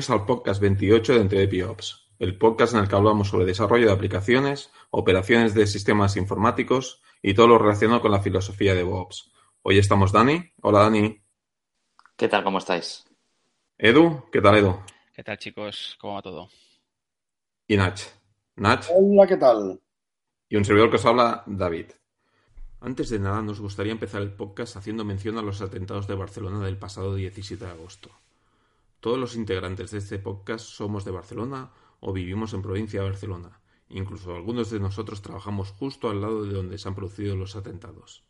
Bienvenidos al podcast 28 de EntredePiops, el podcast en el que hablamos sobre desarrollo de aplicaciones, operaciones de sistemas informáticos y todo lo relacionado con la filosofía de DevOps. Hoy estamos Dani. Hola Dani. ¿Qué tal? ¿Cómo estáis? Edu. ¿Qué tal Edu? ¿Qué tal chicos? ¿Cómo va todo? Y Nach. Nach. Hola, ¿qué tal? Y un servidor que os habla, David. Antes de nada, nos gustaría empezar el podcast haciendo mención a los atentados de Barcelona del pasado 17 de agosto. Todos los integrantes de este podcast somos de Barcelona o vivimos en provincia de Barcelona. Incluso algunos de nosotros trabajamos justo al lado de donde se han producido los atentados.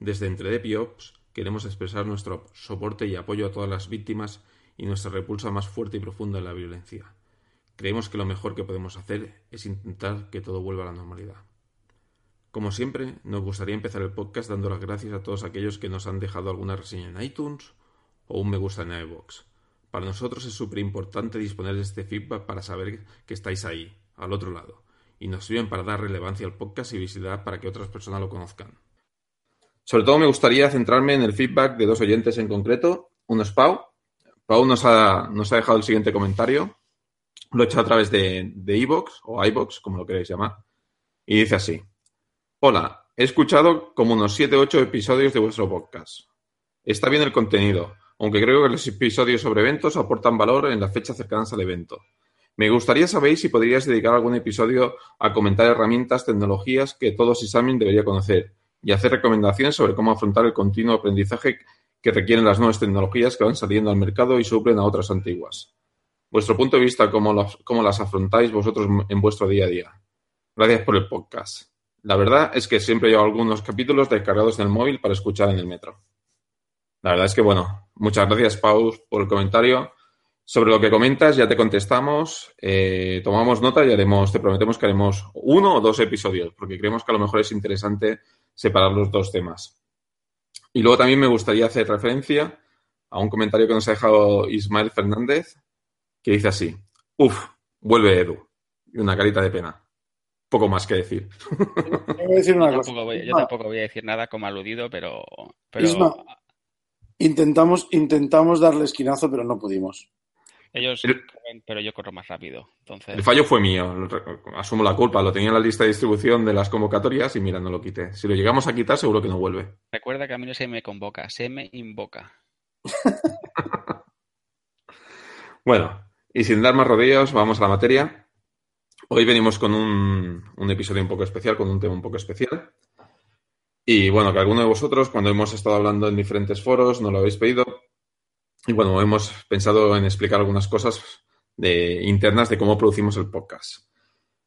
Desde Entredepiops queremos expresar nuestro soporte y apoyo a todas las víctimas y nuestra repulsa más fuerte y profunda en la violencia. Creemos que lo mejor que podemos hacer es intentar que todo vuelva a la normalidad. Como siempre, nos gustaría empezar el podcast dando las gracias a todos aquellos que nos han dejado alguna reseña en iTunes o un me gusta en iVoox. Para nosotros es súper importante disponer de este feedback para saber que estáis ahí, al otro lado, y nos sirven para dar relevancia al podcast y visibilidad para que otras personas lo conozcan. Sobre todo me gustaría centrarme en el feedback de dos oyentes en concreto. Uno es Pau. Pau nos ha, dejado el siguiente comentario. Lo he hecho a través de iVoox o iVoox, como lo queréis llamar. Y dice así. Hola, he escuchado como unos 7 o 8 episodios de vuestro podcast. Está bien el contenido, aunque creo que los episodios sobre eventos aportan valor en las fechas cercanas al evento. Me gustaría saber si podríais dedicar algún episodio a comentar herramientas, tecnologías que todo sysadmin debería conocer y hacer recomendaciones sobre cómo afrontar el continuo aprendizaje que requieren las nuevas tecnologías que van saliendo al mercado y suplen a otras antiguas. Vuestro punto de vista, cómo, cómo las afrontáis vosotros en vuestro día a día. Gracias por el podcast. La verdad es que siempre llevo algunos capítulos descargados en el móvil para escuchar en el metro. La verdad es que, bueno, muchas gracias, Pau, por el comentario. Sobre lo que comentas, ya te contestamos, eh, tomamos nota y haremos, te prometemos que haremos uno o dos episodios, porque creemos que a lo mejor es interesante separar los dos temas. Y luego también me gustaría hacer referencia a un comentario que nos ha dejado Ismael Fernández, que dice así, uf, vuelve Edu, y una carita de pena poco más que decir. yo, tampoco voy, a decir nada como aludido, pero. Intentamos, intentamos darle esquinazo, pero no pudimos. Ellos pero yo corro más rápido. Entonces... El fallo fue mío, asumo la culpa. Lo tenía en la lista de distribución de las convocatorias y mira, no lo quité. Si lo llegamos a quitar, seguro que no vuelve. Recuerda que a mí no se me convoca, se me invoca. bueno, y sin dar más rodeos, vamos a la materia. Hoy venimos con un, episodio un poco especial, con un tema un poco especial. Y bueno, que alguno de vosotros, cuando hemos estado hablando en diferentes foros, no lo habéis pedido. Y bueno, hemos pensado en explicar algunas cosas de, internas de cómo producimos el podcast.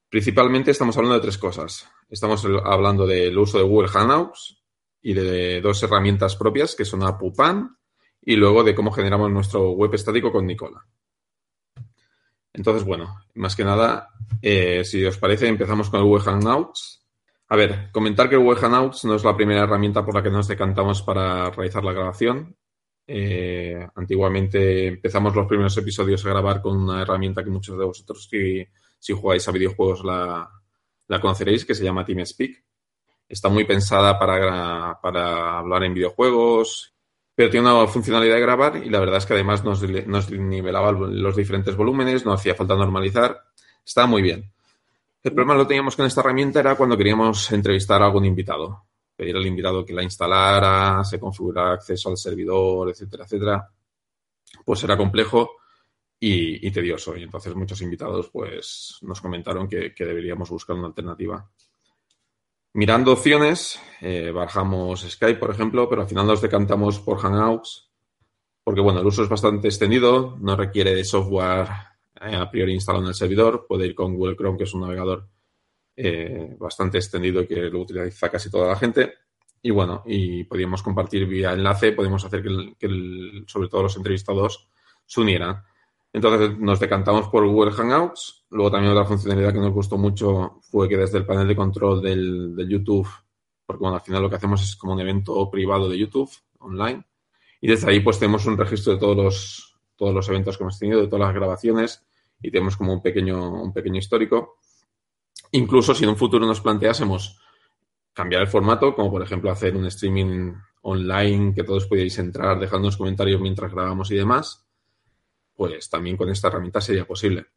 Principalmente estamos hablando de tres cosas. Estamos hablando del uso de Google Hangouts y de dos herramientas propias que son Apupan y luego de cómo generamos nuestro web estático con Nicola. Entonces, bueno, más que nada, eh, si os parece, empezamos con el Google Hangouts. A ver, comentar que el no es la primera herramienta por la que nos decantamos para realizar la grabación. Eh, antiguamente empezamos los primeros episodios a grabar con una herramienta que muchos de vosotros, si, jugáis a videojuegos, la, la, conoceréis, que se llama TeamSpeak. Está muy pensada para, para hablar en videojuegos pero tiene una funcionalidad de grabar y la verdad es que además nos, nivelaba los diferentes volúmenes, no hacía falta normalizar, estaba muy bien. El problema lo teníamos con esta herramienta era cuando queríamos entrevistar a algún invitado, pedir al invitado que la instalara, se configurara acceso al servidor, etcétera, etcétera. Pues era complejo y, tedioso y entonces muchos invitados pues nos comentaron que deberíamos buscar una alternativa. Mirando opciones, eh, Skype, por ejemplo, pero al final nos decantamos por Hangouts, porque bueno, el uso es bastante extendido, no requiere de software a priori instalado en el servidor, puede ir con Google Chrome, que es un navegador eh, bastante extendido que lo utiliza casi toda la gente. Y bueno, y podríamos compartir vía enlace, podemos hacer que, sobre todo los entrevistados se unieran. Entonces nos decantamos por Google Hangouts. Luego también otra funcionalidad que nos gustó mucho fue que desde el panel de control del, YouTube, porque bueno, al final lo que hacemos es como un evento privado de YouTube online. Y desde ahí pues tenemos un registro de todos los, todos los eventos que hemos tenido, de todas las grabaciones y tenemos como un pequeño, un pequeño histórico. Incluso si en un futuro nos planteásemos cambiar el formato, como por ejemplo hacer un streaming online que todos podíais entrar, dejando unos comentarios mientras grabamos y demás, pues también con esta herramienta sería posible.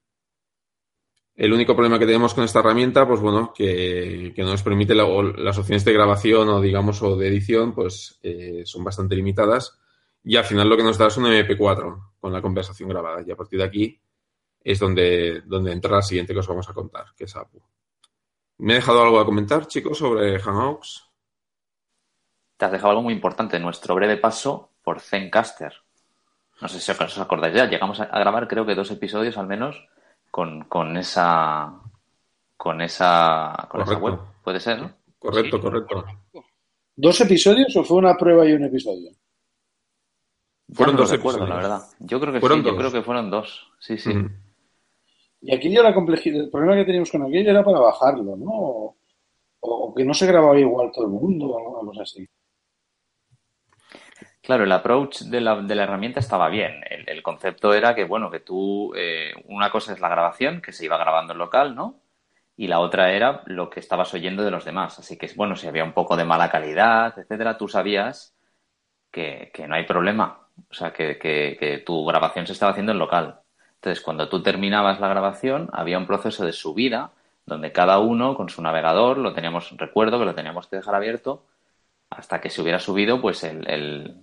El único problema que tenemos con esta herramienta, pues bueno, que, no nos permite las opciones de grabación o digamos o de edición, pues eh, son bastante limitadas. Y al final lo que nos da es un MP4 con la conversación grabada. Y a partir de aquí es donde, donde entra la siguiente que os vamos a contar, que es APU. ¿Me he dejado algo a comentar, chicos, sobre Hangouts? Te has dejado algo muy importante, nuestro breve paso por Zencaster. No sé si os acordáis ya, llegamos a grabar creo que dos episodios al menos con, con esa con esa con esa web. Puede ser, ¿no? Correcto, correcto. ¿Dos episodios o fue una prueba y un episodio? Fueron dos episodios. la verdad. Yo creo que sí, yo creo que fueron dos. Sí, sí. Y aquí ya la complejidad, el problema que teníamos con aquello era para bajarlo, ¿no? O, que no se grababa igual todo el mundo, o algo así. Claro, el approach de la, de la herramienta estaba bien. El, concepto era que, bueno, que tú, eh, una cosa es la grabación, que se iba grabando en local, ¿no? Y la otra era lo que estabas oyendo de los demás. Así que, bueno, si había un poco de mala calidad, etcétera, tú sabías que, que no hay problema. O sea, que, que, tu grabación se estaba haciendo en local. Entonces, cuando tú terminabas la grabación, había un proceso de subida donde cada uno con su navegador, lo teníamos, recuerdo que lo teníamos que dejar abierto hasta que se hubiera subido, pues el,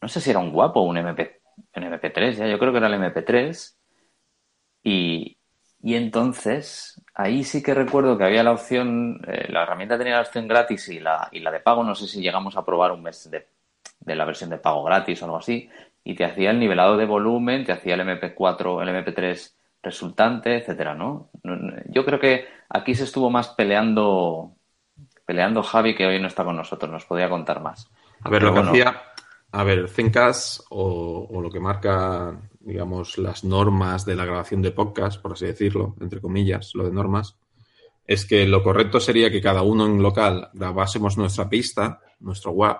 no sé si era un guapo o un, MP, un MP3, ya yo creo que era el MP3. Y, y entonces, ahí sí que recuerdo que había la opción, eh, la herramienta tenía la opción gratis y la, y la de pago, no sé si llegamos a probar un mes de, de la versión de pago gratis o algo así, y te hacía el nivelado de volumen, te hacía el MP4, el MP3 resultante, etcétera, ¿no? Yo creo que aquí se estuvo más peleando peleando Javi que hoy no está con nosotros, nos podría contar más. A ver, lo que hacía, a ver, Zencast o, o, lo que marca, digamos, las normas de la grabación de podcast, por así decirlo, entre comillas, lo de normas, es que lo correcto sería que cada uno en local grabásemos nuestra pista, nuestro web,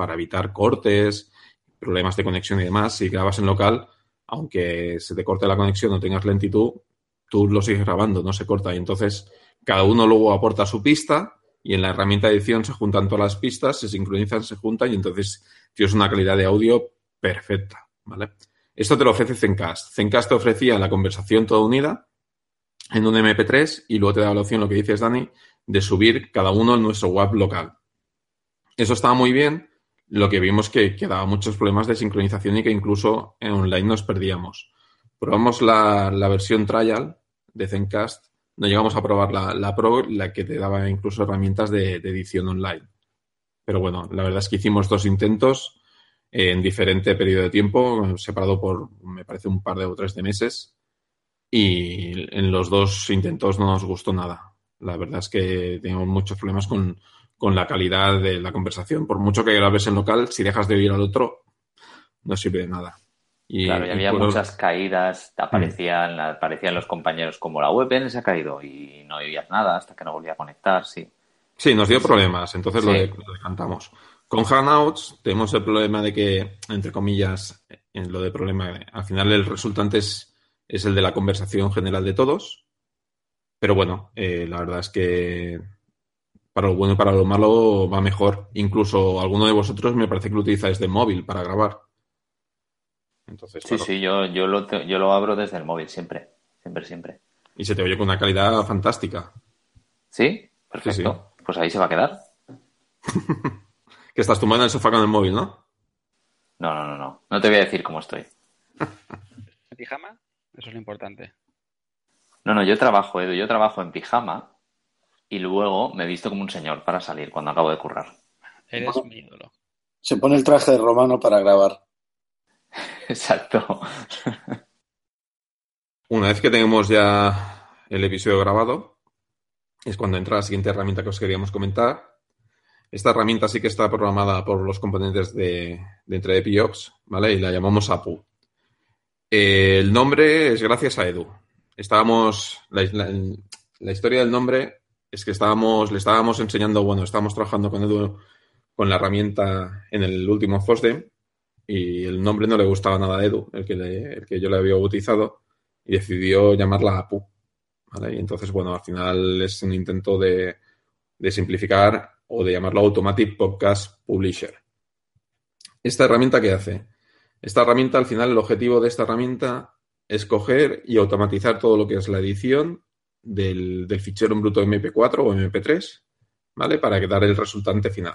para evitar cortes, problemas de conexión y demás, si grabas en local, aunque se te corte la conexión o tengas lentitud, tú lo sigues grabando, no se corta. Y entonces cada uno luego aporta su pista y en la herramienta de edición se juntan todas las pistas, se sincronizan, se juntan y entonces tienes una calidad de audio perfecta, ¿vale? Esto te lo ofrece Zencast. Zencast te ofrecía la conversación toda unida en un MP3 y luego te da la opción, lo que dices, Dani, de subir cada uno en nuestro web local. Eso estaba muy bien, lo que vimos que, que daba muchos problemas de sincronización y que incluso en online nos perdíamos. Probamos la, la versión trial de Zencast, no llegamos a probar la, la Pro, la que te daba incluso herramientas de, edición online. Pero bueno, la verdad es que hicimos dos intentos en diferente periodo de tiempo, separado por, me parece, un par de o tres de meses. Y en los dos intentos no nos gustó nada. La verdad es que teníamos muchos problemas con, con la calidad de la conversación. Por mucho que grabes en local, si dejas de oír al otro, no sirve de nada. Y, claro, y había muchas caídas, aparecían, mm. aparecían los compañeros como la VPN se ha caído y no oías nada hasta que no volvía a conectar, sí. Sí, nos dio problemas, entonces lo, decantamos. Con Hangouts tenemos el problema de que, entre comillas, en lo de problema, al final el resultante es, es el de la conversación general de todos. Pero bueno, eh, la verdad es que para lo bueno y para lo malo va mejor. Incluso alguno de vosotros me parece que lo utilizáis de móvil para grabar. Entonces, sí, sí, yo, yo, lo, yo lo abro desde el móvil siempre, siempre, siempre. Y se te oye con una calidad fantástica. ¿Sí? Perfecto. Pues ahí se va a quedar. que estás tumbando en el sofá con el móvil, ¿no? No, no, no, no. No te voy a decir cómo estoy. ¿En pijama? Eso es lo importante. No, no, yo trabajo, Edu, yo trabajo en pijama y luego me he visto como un señor para salir cuando acabo de currar. Eres mi ídolo. Se pone el traje de romano para grabar. Exacto. Una vez que tenemos ya el episodio grabado, es cuando entra la siguiente herramienta que os queríamos comentar. Esta herramienta sí que está programada por los componentes de, de entre ¿vale? Y la llamamos APU. el nombre es gracias a Edu. Estábamos, la historia del nombre es que estábamos, le estábamos enseñando, bueno, estábamos trabajando con Edu con la herramienta en el último FOSDEM y el nombre no le gustaba nada a Edu, el que, el que yo le había bautizado, y decidió llamarla APU. Y entonces, bueno, al final es un intento de, de simplificar o de llamarlo Automatic Podcast Publisher. ¿Esta herramienta qué hace? Esta herramienta, al final, el objetivo de esta herramienta es coger y automatizar todo lo que es la edición del, del fichero en bruto MP4 o MP3, ¿vale? Para dar el resultante final.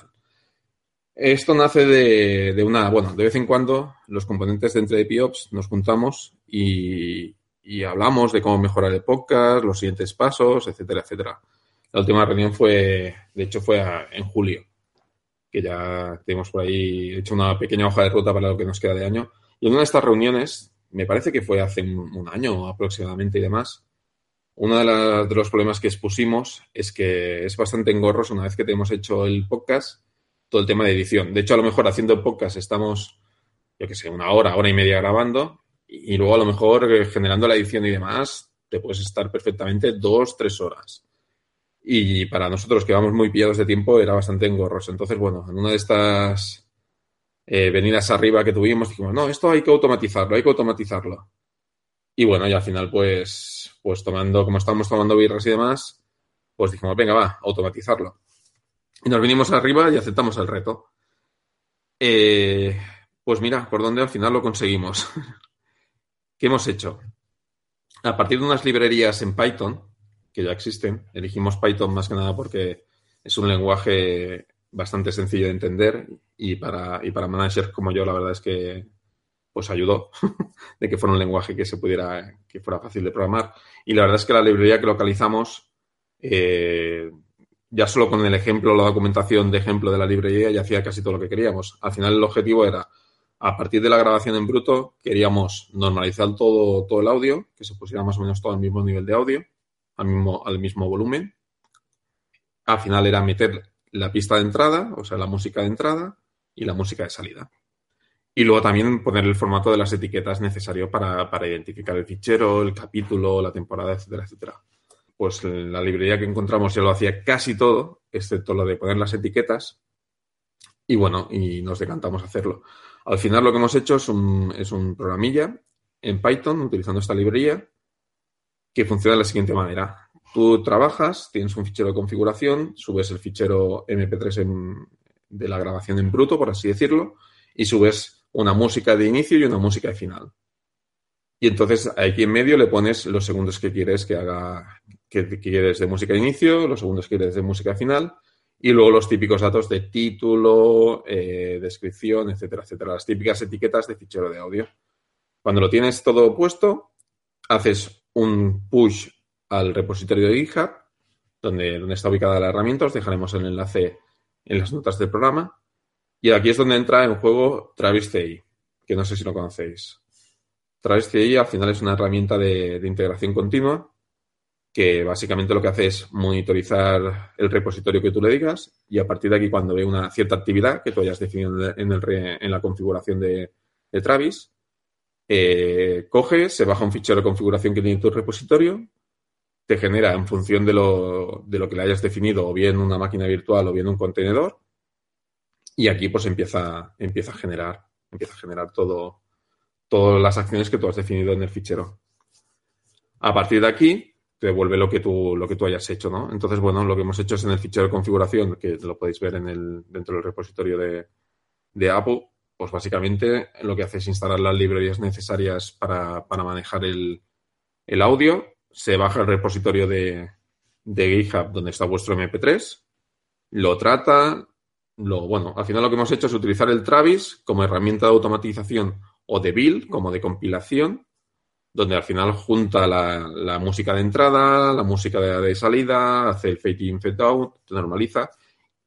Esto nace de, una, bueno, de vez en cuando los componentes de entre PIOPS nos juntamos y, y, hablamos de cómo mejorar el podcast, los siguientes pasos, etcétera, etcétera. La última reunión fue, de hecho, fue en julio, que ya tenemos por ahí hecho una pequeña hoja de ruta para lo que nos queda de año. Y en una de estas reuniones, me parece que fue hace un, un año aproximadamente y demás, uno de, los problemas que expusimos es que es bastante engorroso una vez que tenemos hecho el podcast todo el tema de edición. De hecho, a lo mejor haciendo podcast estamos, yo qué sé, una hora, hora y media grabando y, luego a lo mejor eh, generando la edición y demás, te puedes estar perfectamente dos, tres horas. Y para nosotros que vamos muy pillados de tiempo era bastante engorroso. Entonces, bueno, en una de estas eh, venidas arriba que tuvimos, dijimos, no, esto hay que automatizarlo, hay que automatizarlo. Y bueno, y al final, pues, pues tomando, como estábamos tomando birras y demás, pues dijimos, venga, va, automatizarlo. Y nos vinimos arriba y aceptamos el reto. Eh, pues mira, por dónde al final lo conseguimos. ¿Qué hemos hecho? A partir de unas librerías en Python, que ya existen, elegimos Python más que nada porque es un lenguaje bastante sencillo de entender y para, y para managers como yo la verdad es que pues ayudó de que fuera un lenguaje que se pudiera, que fuera fácil de programar. Y la verdad es que la librería que localizamos eh, ya solo con el ejemplo, la documentación de ejemplo de la librería ya hacía casi todo lo que queríamos. Al final el objetivo era, a partir de la grabación en bruto, queríamos normalizar todo, todo el audio, que se pusiera más o menos todo al mismo nivel de audio, al mismo, al mismo volumen. Al final era meter la pista de entrada, o sea, la música de entrada y la música de salida. Y luego también poner el formato de las etiquetas necesario para, para identificar el fichero, el capítulo, la temporada, etcétera, etcétera pues la librería que encontramos ya lo hacía casi todo, excepto lo de poner las etiquetas. Y bueno, y nos decantamos a hacerlo. Al final lo que hemos hecho es un, es un programilla en Python utilizando esta librería que funciona de la siguiente manera. Tú trabajas, tienes un fichero de configuración, subes el fichero MP3 en, de la grabación en bruto, por así decirlo, y subes una música de inicio y una música de final. Y entonces aquí en medio le pones los segundos que quieres que haga, que, quieres de música de inicio, los segundos que quieres de música final y luego los típicos datos de título, eh, descripción, etcétera, etcétera. Las típicas etiquetas de fichero de audio. Cuando lo tienes todo puesto, haces un push al repositorio de GitHub, donde, donde está ubicada la herramienta. Os dejaremos el enlace en las notas del programa. Y aquí es donde entra en juego Travis CI, que no sé si lo conocéis. Travis CI al final es una herramienta de, de integración continua que básicamente lo que hace es monitorizar el repositorio que tú le digas y a partir de aquí cuando ve una cierta actividad que tú hayas definido en, el, en la configuración de, de Travis, eh, coge, se baja un fichero de configuración que tiene tu repositorio, te genera en función de lo, de lo que le hayas definido o bien una máquina virtual o bien un contenedor y aquí pues empieza, empieza a generar, empieza a generar todo, todas las acciones que tú has definido en el fichero. A partir de aquí, te devuelve lo que tú, lo que tú hayas hecho, ¿no? Entonces, bueno, lo que hemos hecho es en el fichero de configuración, que lo podéis ver en el, dentro del repositorio de, de Apple, pues básicamente lo que hace es instalar las librerías necesarias para, para manejar el, el, audio, se baja el repositorio de, de GitHub donde está vuestro MP3, lo trata, lo, bueno, al final lo que hemos hecho es utilizar el Travis como herramienta de automatización o de build, como de compilación, donde al final junta la, música de entrada, la música de, de, salida, hace el fade in, fade out, te normaliza.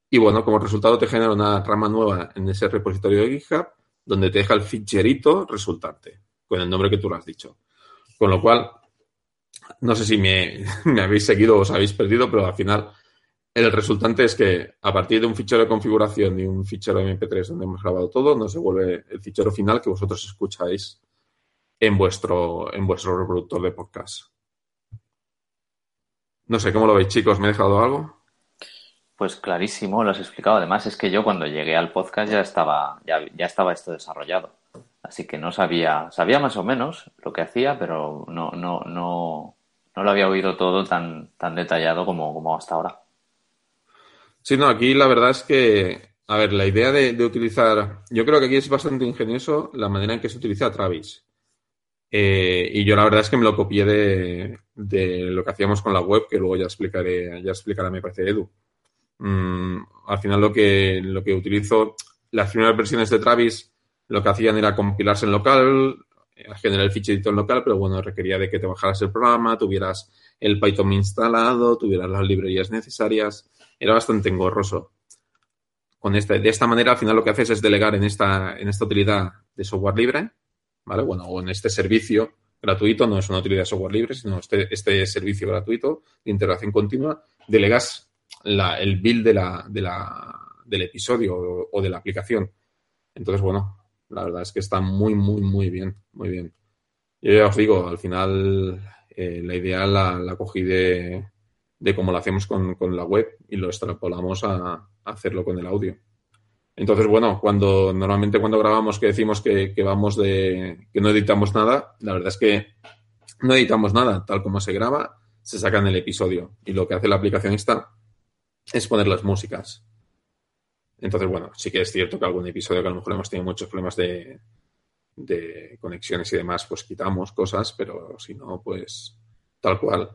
Y bueno, como resultado te genera una rama nueva en ese repositorio de GitHub, donde te deja el ficherito resultante, con el nombre que tú lo has dicho. Con lo cual, no sé si me, me habéis seguido o os habéis perdido, pero al final el resultante es que a partir de un fichero de configuración y un fichero MP3 donde hemos grabado todo, nos devuelve el fichero final que vosotros escucháis en vuestro, en vuestro reproductor de podcast. No sé, ¿cómo lo veis, chicos? ¿Me he dejado algo? Pues clarísimo, lo has explicado. Además, es que yo cuando llegué al podcast ya estaba, ya, ya estaba esto desarrollado. Así que no sabía, sabía más o menos lo que hacía, pero no, no, no, no lo había oído todo tan, tan detallado como, como hasta ahora. Sí, no, aquí la verdad es que a ver, la idea de, utilizar. Yo creo que aquí es bastante ingenioso la manera en que se utiliza Travis. Eh, y yo la verdad es que me lo copié de, de, lo que hacíamos con la web, que luego ya explicaré, ya explicará, me parece, Edu. Mm, al final lo que, lo que utilizo, las primeras versiones de Travis, lo que hacían era compilarse en local, eh, generar el ficherito en local, pero bueno, requería de que te bajaras el programa, tuvieras el Python instalado, tuvieras las librerías necesarias. Era bastante engorroso. Con este, de esta manera, al final lo que haces es delegar en esta, en esta utilidad de software libre, ¿vale? Bueno, o en este servicio gratuito, no es una utilidad de software libre, sino este, este servicio gratuito de integración continua, delegas la, el build de la, de la, del episodio o, de la aplicación. Entonces, bueno, la verdad es que está muy, muy, muy bien, muy bien. Yo ya os digo, al final eh, la idea la, la cogí de, de, cómo lo hacemos con, con, la web y lo extrapolamos a, hacerlo con el audio. Entonces, bueno, cuando normalmente cuando grabamos que decimos que, que, vamos de que no editamos nada, la verdad es que no editamos nada, tal como se graba, se saca en el episodio. Y lo que hace la aplicación esta es poner las músicas. Entonces, bueno, sí que es cierto que algún episodio que a lo mejor hemos tenido muchos problemas de, de conexiones y demás, pues quitamos cosas, pero si no, pues tal cual.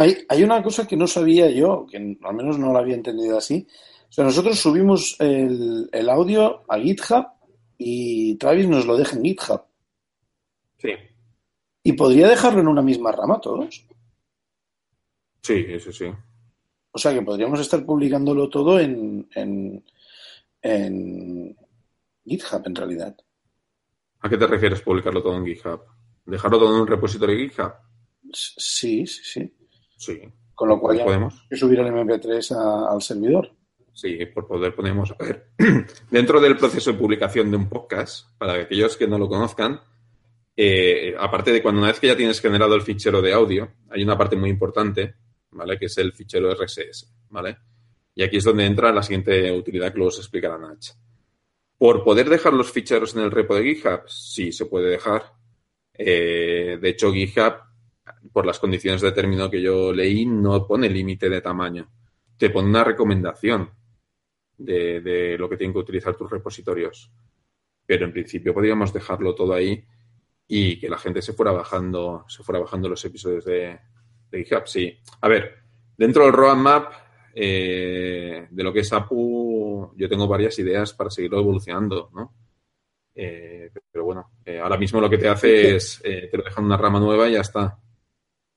Hay, hay, una cosa que no sabía yo, que al menos no la había entendido así. O sea, nosotros subimos el, el audio a GitHub y Travis nos lo deja en GitHub. Sí. ¿Y podría dejarlo en una misma rama todos? Sí, eso sí. O sea que podríamos estar publicándolo todo en, en, en GitHub en realidad. ¿A qué te refieres publicarlo todo en GitHub? ¿Dejarlo todo en un repositorio de GitHub? Sí, sí, sí. Sí. Con lo cual ya podemos que subir el MP3 a, al servidor. Sí, por poder ponemos. A ver, dentro del proceso de publicación de un podcast, para aquellos que no lo conozcan, eh, aparte de cuando una vez que ya tienes generado el fichero de audio, hay una parte muy importante, ¿vale? Que es el fichero RSS, ¿vale? Y aquí es donde entra la siguiente utilidad que luego os explicará Nach. Por poder dejar los ficheros en el repo de GitHub, sí se puede dejar. Eh, de hecho, GitHub, por las condiciones de término que yo leí, no pone límite de tamaño. Te pone una recomendación de, de, lo que tienen que utilizar tus repositorios. Pero en principio podríamos dejarlo todo ahí y que la gente se fuera bajando, se fuera bajando los episodios de, de GitHub. Sí. A ver, dentro del roadmap eh, de lo que es APU, yo tengo varias ideas para seguirlo evolucionando, ¿no? Eh, pero bueno, eh, ahora mismo lo que te hace es, eh, te lo dejan una rama nueva y ya está.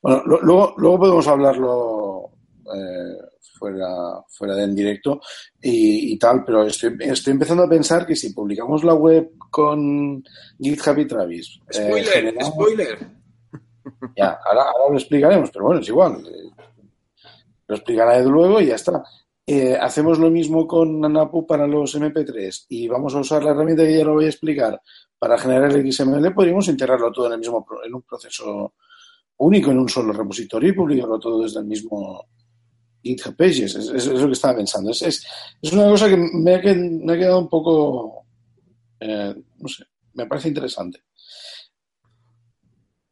Bueno, lo, luego, luego podemos hablarlo eh, fuera, fuera de en directo y, y, tal, pero estoy, estoy empezando a pensar que si publicamos la web con GitHub y Travis. Spoiler, generamos... spoiler. Ya, ahora, ahora, lo explicaremos, pero bueno, es igual. Lo explicará Edu luego y ya está. Eh, hacemos lo mismo con Anapu para los MP3 y vamos a usar la herramienta que ya lo voy a explicar para generar el XML, podríamos integrarlo todo en el mismo en un proceso único, en un solo repositorio y publicarlo todo desde el mismo GitHub Pages. Es, es, es lo que estaba pensando. Es, es, es una cosa que me ha, me ha quedado un poco, eh, no sé, me parece interesante.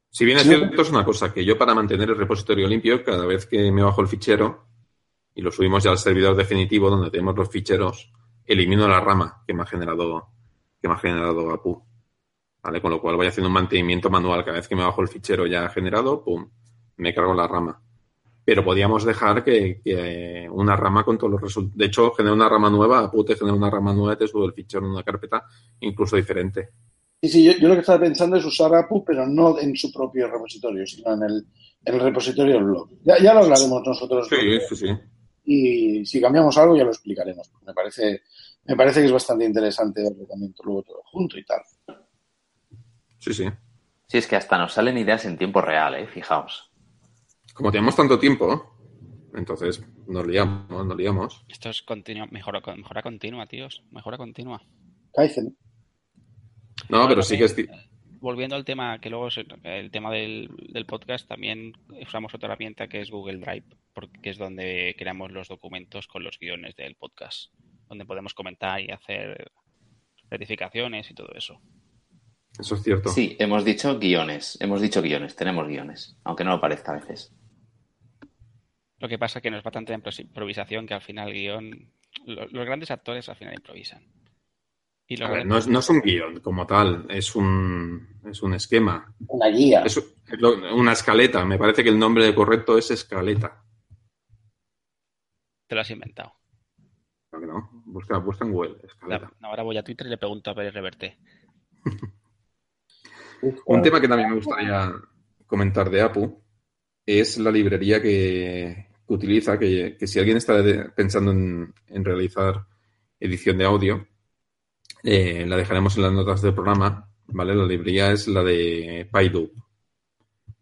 Si bien es cierto, es una cosa que yo para mantener el repositorio limpio, cada vez que me bajo el fichero y lo subimos ya al servidor definitivo donde tenemos los ficheros, elimino la rama que me ha generado, que me ha generado APU. ¿Vale? Con lo cual voy haciendo un mantenimiento manual. Cada vez que me bajo el fichero ya generado, pum, me cargo la rama. Pero podíamos dejar que, que una rama con todos los resultados. De hecho, genera una rama nueva, APU te genera una rama nueva, te subo el fichero en una carpeta incluso diferente. Sí, sí, yo, yo, lo que estaba pensando es usar APU, pero no en su propio repositorio, sino en el, en el repositorio del blog. Ya, ya lo hablaremos nosotros. Sí, sí, sí. Y si cambiamos algo ya lo explicaremos. Me parece, me parece que es bastante interesante verlo también luego todo junto y tal. Sí, sí. Sí, es que hasta nos salen ideas en tiempo real, ¿eh? Fijaos. Como tenemos tanto tiempo, entonces nos liamos, nos liamos. Esto es continua, mejora, mejora continua, tíos. Mejora continua. Kaizen. No, bueno, pero sí que es... Volviendo al tema, que luego es el tema del, del, podcast, también usamos otra herramienta que es Google Drive, porque es donde creamos los documentos con los guiones del podcast, donde podemos comentar y hacer verificaciones y todo eso. Eso es cierto. Sí, hemos dicho guiones, hemos dicho guiones, tenemos guiones, aunque no lo parezca a veces. Lo que pasa es que nos va tanta improvisación que al final guion. Los, grandes actores al final improvisan. no, es, un guion como tal, es un, es un esquema. Una guía. Es una escaleta. Me parece que el nombre correcto es escaleta. Te lo has inventado. no, busca, busca en Google. ahora voy a Twitter y le pregunto a Pérez Reverte. Un tema que también me gustaría comentar de Apu es la librería que, utiliza, que, si alguien está pensando en, realizar edición de audio, eh, la dejaremos en las notas del programa, ¿vale? La librería es la de PyDub.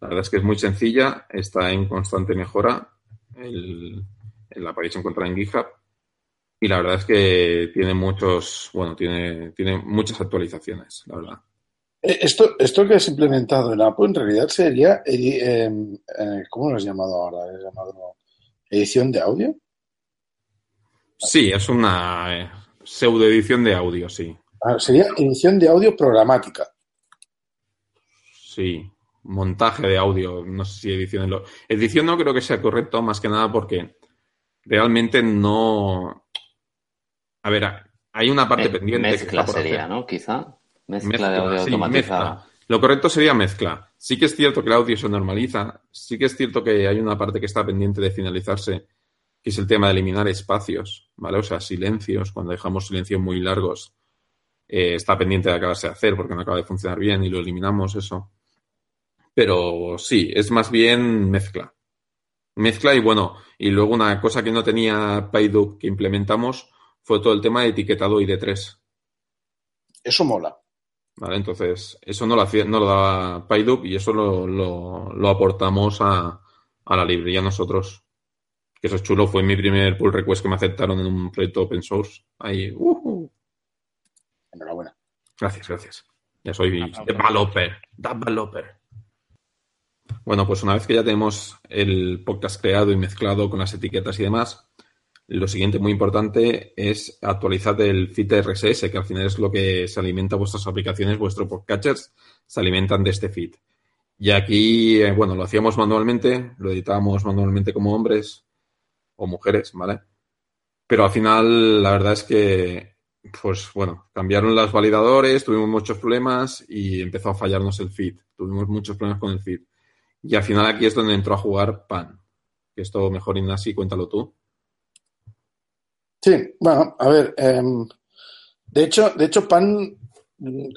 La verdad es que es muy sencilla, está en constante mejora, la podéis encontrar en GitHub y la verdad es que tiene muchos, bueno, tiene, tiene muchas actualizaciones, la verdad. Eh, esto, esto que has implementado en Apple en realidad sería, eh, eh, ¿cómo lo has llamado ahora? ¿Has llamado edición de audio? Sí, es una pseudo edición de audio, sí. Ah, sería edición de audio programática. Sí, montaje de audio, no sé si edición. Lo... Edición no creo que sea correcto, más que nada porque realmente no. A ver, hay una parte pendiente. Mezcla sería, ¿no? Quizá. Mezcla, de audio automatizada. Lo correcto sería mezcla. Sí que es cierto que el audio se normaliza, sí que es cierto que hay una parte que está pendiente de finalizarse, que es el tema de eliminar espacios, ¿vale? O sea, silencios, cuando dejamos silencios muy largos, eh, está pendiente de acabarse de hacer porque no acaba de funcionar bien y lo eliminamos, eso. Pero sí, es más bien mezcla. Mezcla y bueno, y luego una cosa que no tenía PyDub que implementamos fue todo el tema de etiquetado ID3. Eso mola. ¿Vale? Entonces, eso no lo, hacía, no lo daba PyDub y eso lo, lo, aportamos a, la librería nosotros. Que eso es chulo, fue mi primer pull request que me aceptaron en un proyecto open source. Ahí, uh Enhorabuena. Gracias, gracias. Ya soy developer, developer. Bueno, pues una vez que ya tenemos el podcast creado y mezclado con las etiquetas y demás, lo siguiente muy importante es actualizar el feed RSS, que al final es lo que se alimenta vuestras aplicaciones, vuestros podcatchers se alimentan de este feed. Y aquí, eh, bueno, lo hacíamos manualmente, lo editábamos manualmente como hombres o mujeres, ¿vale? Pero al final, la verdad es que, pues bueno, cambiaron los validadores, tuvimos muchos problemas y empezó a fallarnos el feed. Tuvimos muchos problemas con el feed. Y al final aquí es donde entró a jugar PAN. Que esto mejor, Ignasi, cuéntalo tú. Sí, bueno, a ver, em, de hecho, de hecho, Pan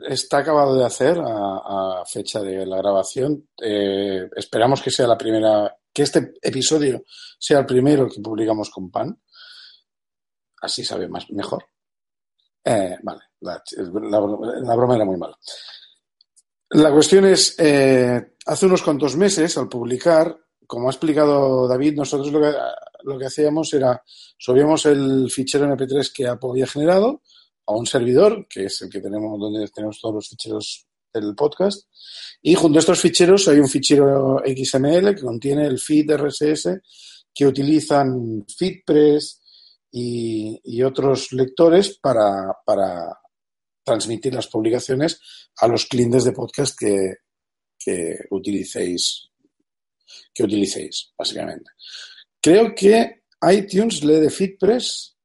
está acabado de hacer a, fecha de la grabación. Eh, esperamos que sea la primera, que este episodio sea el primero que publicamos con Pan. Así sabe más mejor. Eh, vale, la, broma era muy mala. La cuestión es, eh, hace unos cuantos meses, al publicar, como ha explicado David, nosotros lo que lo que hacíamos era subíamos el fichero MP3 que Apple había generado a un servidor, que es el que tenemos donde tenemos todos los ficheros del podcast, y junto a estos ficheros hay un fichero XML que contiene el feed RSS que utilizan FeedPress y, y otros lectores para, para, transmitir las publicaciones a los clientes de podcast que, que utilicéis que utilicéis, básicamente. Creo que iTunes lee de FitPress.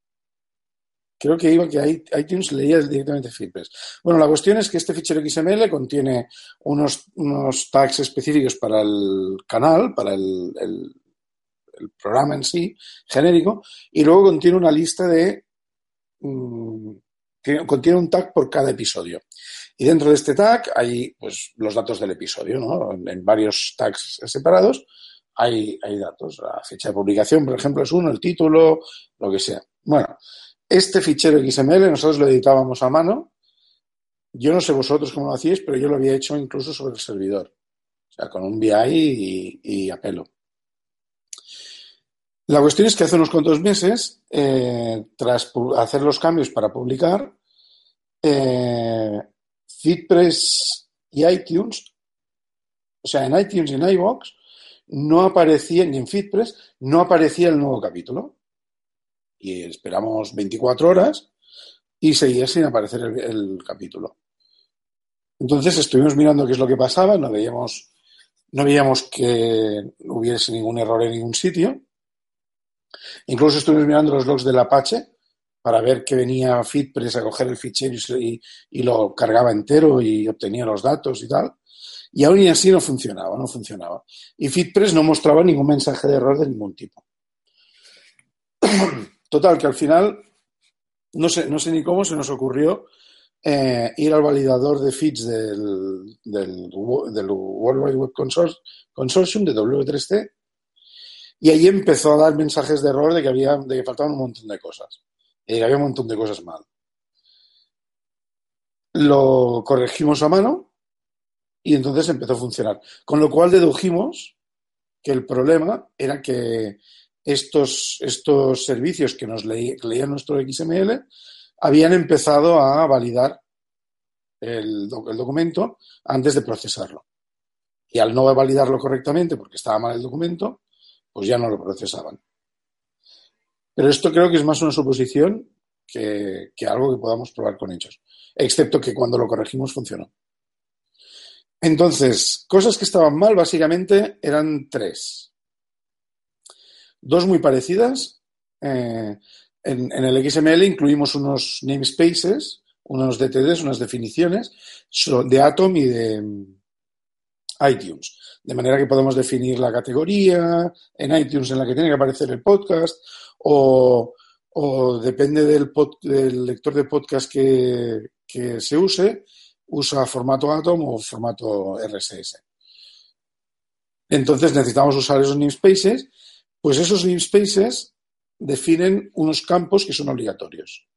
Creo que iba que iTunes leía directamente FitPress. Bueno, la cuestión es que este fichero XML contiene unos, unos tags específicos para el canal, para el, programa en sí, genérico, y luego contiene una lista de. Mm, contiene un tag por cada episodio. Y dentro de este tag hay pues, los datos del episodio, ¿no? en varios tags separados hay, hay datos. La fecha de publicación, por ejemplo, es uno, el título, lo que sea. Bueno, este fichero XML nosotros lo editábamos a mano. Yo no sé vosotros cómo lo hacíais, pero yo lo había hecho incluso sobre el servidor. O sea, con un VI y, a pelo. La cuestión es que hace unos cuantos meses, eh, tras hacer los cambios para publicar, eh, FitPress y iTunes, o sea, en iTunes y en iVoox, no aparecía, ni en FitPress, no aparecía el nuevo capítulo. Y esperamos 24 horas y seguía sin aparecer el, capítulo. Entonces estuvimos mirando qué es lo que pasaba, no veíamos, no veíamos que hubiese ningún error en ningún sitio. Incluso estuvimos mirando los logs del Apache para ver que venía FitPress a coger el fichero y, lo cargaba entero y obtenía los datos y tal. Y aún así no funcionaba, no funcionaba. Y FitPress no mostraba ningún mensaje de error de ningún tipo. Total, que al final, no sé, no sé ni cómo se nos ocurrió eh, ir al validador de feeds del, del, del World Wide Web Consortium, de W3C, y ahí empezó a dar mensajes de error de que, había, de que faltaban un montón de cosas, que había un montón de cosas mal. Lo corregimos a mano y entonces empezó a funcionar. Con lo cual dedujimos que el problema era que estos, estos servicios que nos leían nuestro XML habían empezado a validar el, documento antes de procesarlo. Y al no validarlo correctamente, porque estaba mal el documento, pues ya no lo procesaban. Pero esto creo que es más una suposición que, algo que podamos probar con hechos. Excepto que cuando lo corregimos funcionó. Entonces, cosas que estaban mal básicamente eran tres. Dos muy parecidas. Eh, en, el XML incluimos unos namespaces, unos DTDs, unas definiciones de Atom y de mm, iTunes. De manera que podemos definir la categoría en iTunes en la que tiene que aparecer el podcast o, depende del, lector de podcast que, que se use, usa formato Atom o formato RSS. Entonces necesitamos usar esos namespaces, pues esos namespaces definen unos campos que son obligatorios.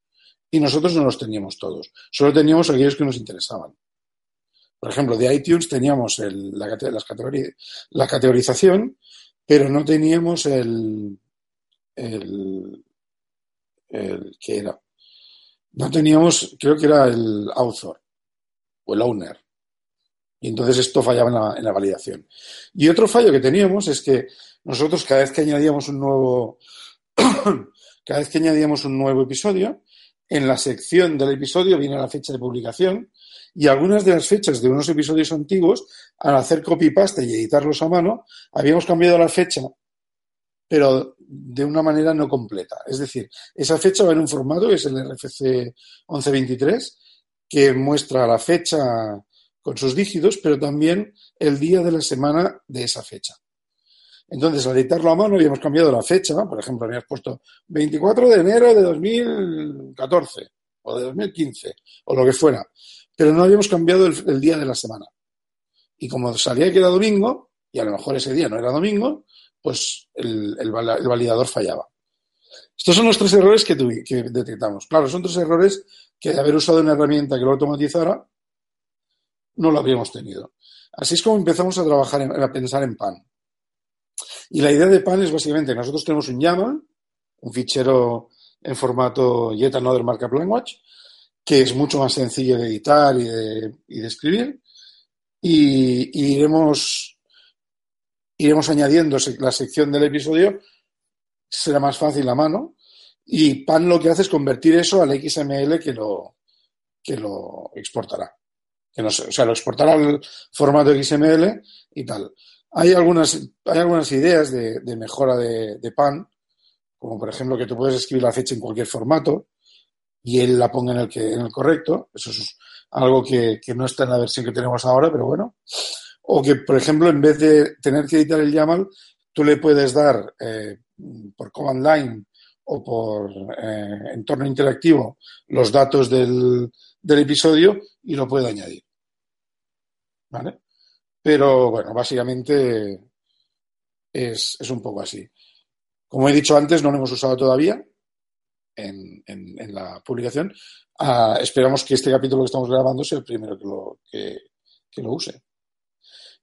Y nosotros no los teníamos todos, solo teníamos aquellos que nos interesaban. Por ejemplo, de iTunes teníamos la categorización, pero no teníamos el, el, que era. No teníamos, creo que era el author o el owner. Y entonces esto fallaba en la, en la, validación. Y otro fallo que teníamos es que nosotros cada vez que añadíamos un nuevo, cada vez que añadíamos un nuevo episodio, en la sección del episodio viene la fecha de publicación y algunas de las fechas de unos episodios antiguos, al hacer copy-paste y editarlos a mano, habíamos cambiado la fecha, pero de una manera no completa. Es decir, esa fecha va en un formato que es el RFC 1123, que muestra la fecha con sus dígitos, pero también el día de la semana de esa fecha. Entonces, al editarlo a mano, habíamos cambiado la fecha, por ejemplo, habíamos puesto 24 de enero de 2014 o de 2015 o lo que fuera, pero no habíamos cambiado el, día de la semana. Y como salía que era domingo, y a lo mejor ese día no era domingo, pues el, validador fallaba. Estos son los tres errores que, que detectamos. Claro, son tres errores que de haber usado una herramienta que lo automatizara, no lo habríamos tenido. Así es como empezamos a trabajar, a pensar en PAN. Y la idea de PAN es básicamente, nosotros tenemos un YAML, un fichero en formato Yet Another Markup Language, que es mucho más sencillo de editar y de, escribir, y, iremos, iremos añadiendo la sección del episodio, será más fácil a mano, y PAN lo que hace es convertir eso al XML que lo, que lo exportará. Que o sea, lo exportará al formato XML y tal. Hay algunas, hay algunas ideas de, mejora de, PAN, como por ejemplo que tú puedes escribir la fecha en cualquier formato y él la ponga en el, que, en el correcto. Eso es algo que, no está en la versión que tenemos ahora, pero bueno. O que, por ejemplo, en vez de tener que editar el YAML, tú le puedes dar eh, por command line o por eh, entorno interactivo los datos del, episodio y lo puede añadir. ¿Vale? Pero bueno, básicamente es, un poco así. Como he dicho antes, no lo hemos usado todavía en, la publicación. Ah, esperamos que este capítulo que estamos grabando sea el primero que lo, que, lo use.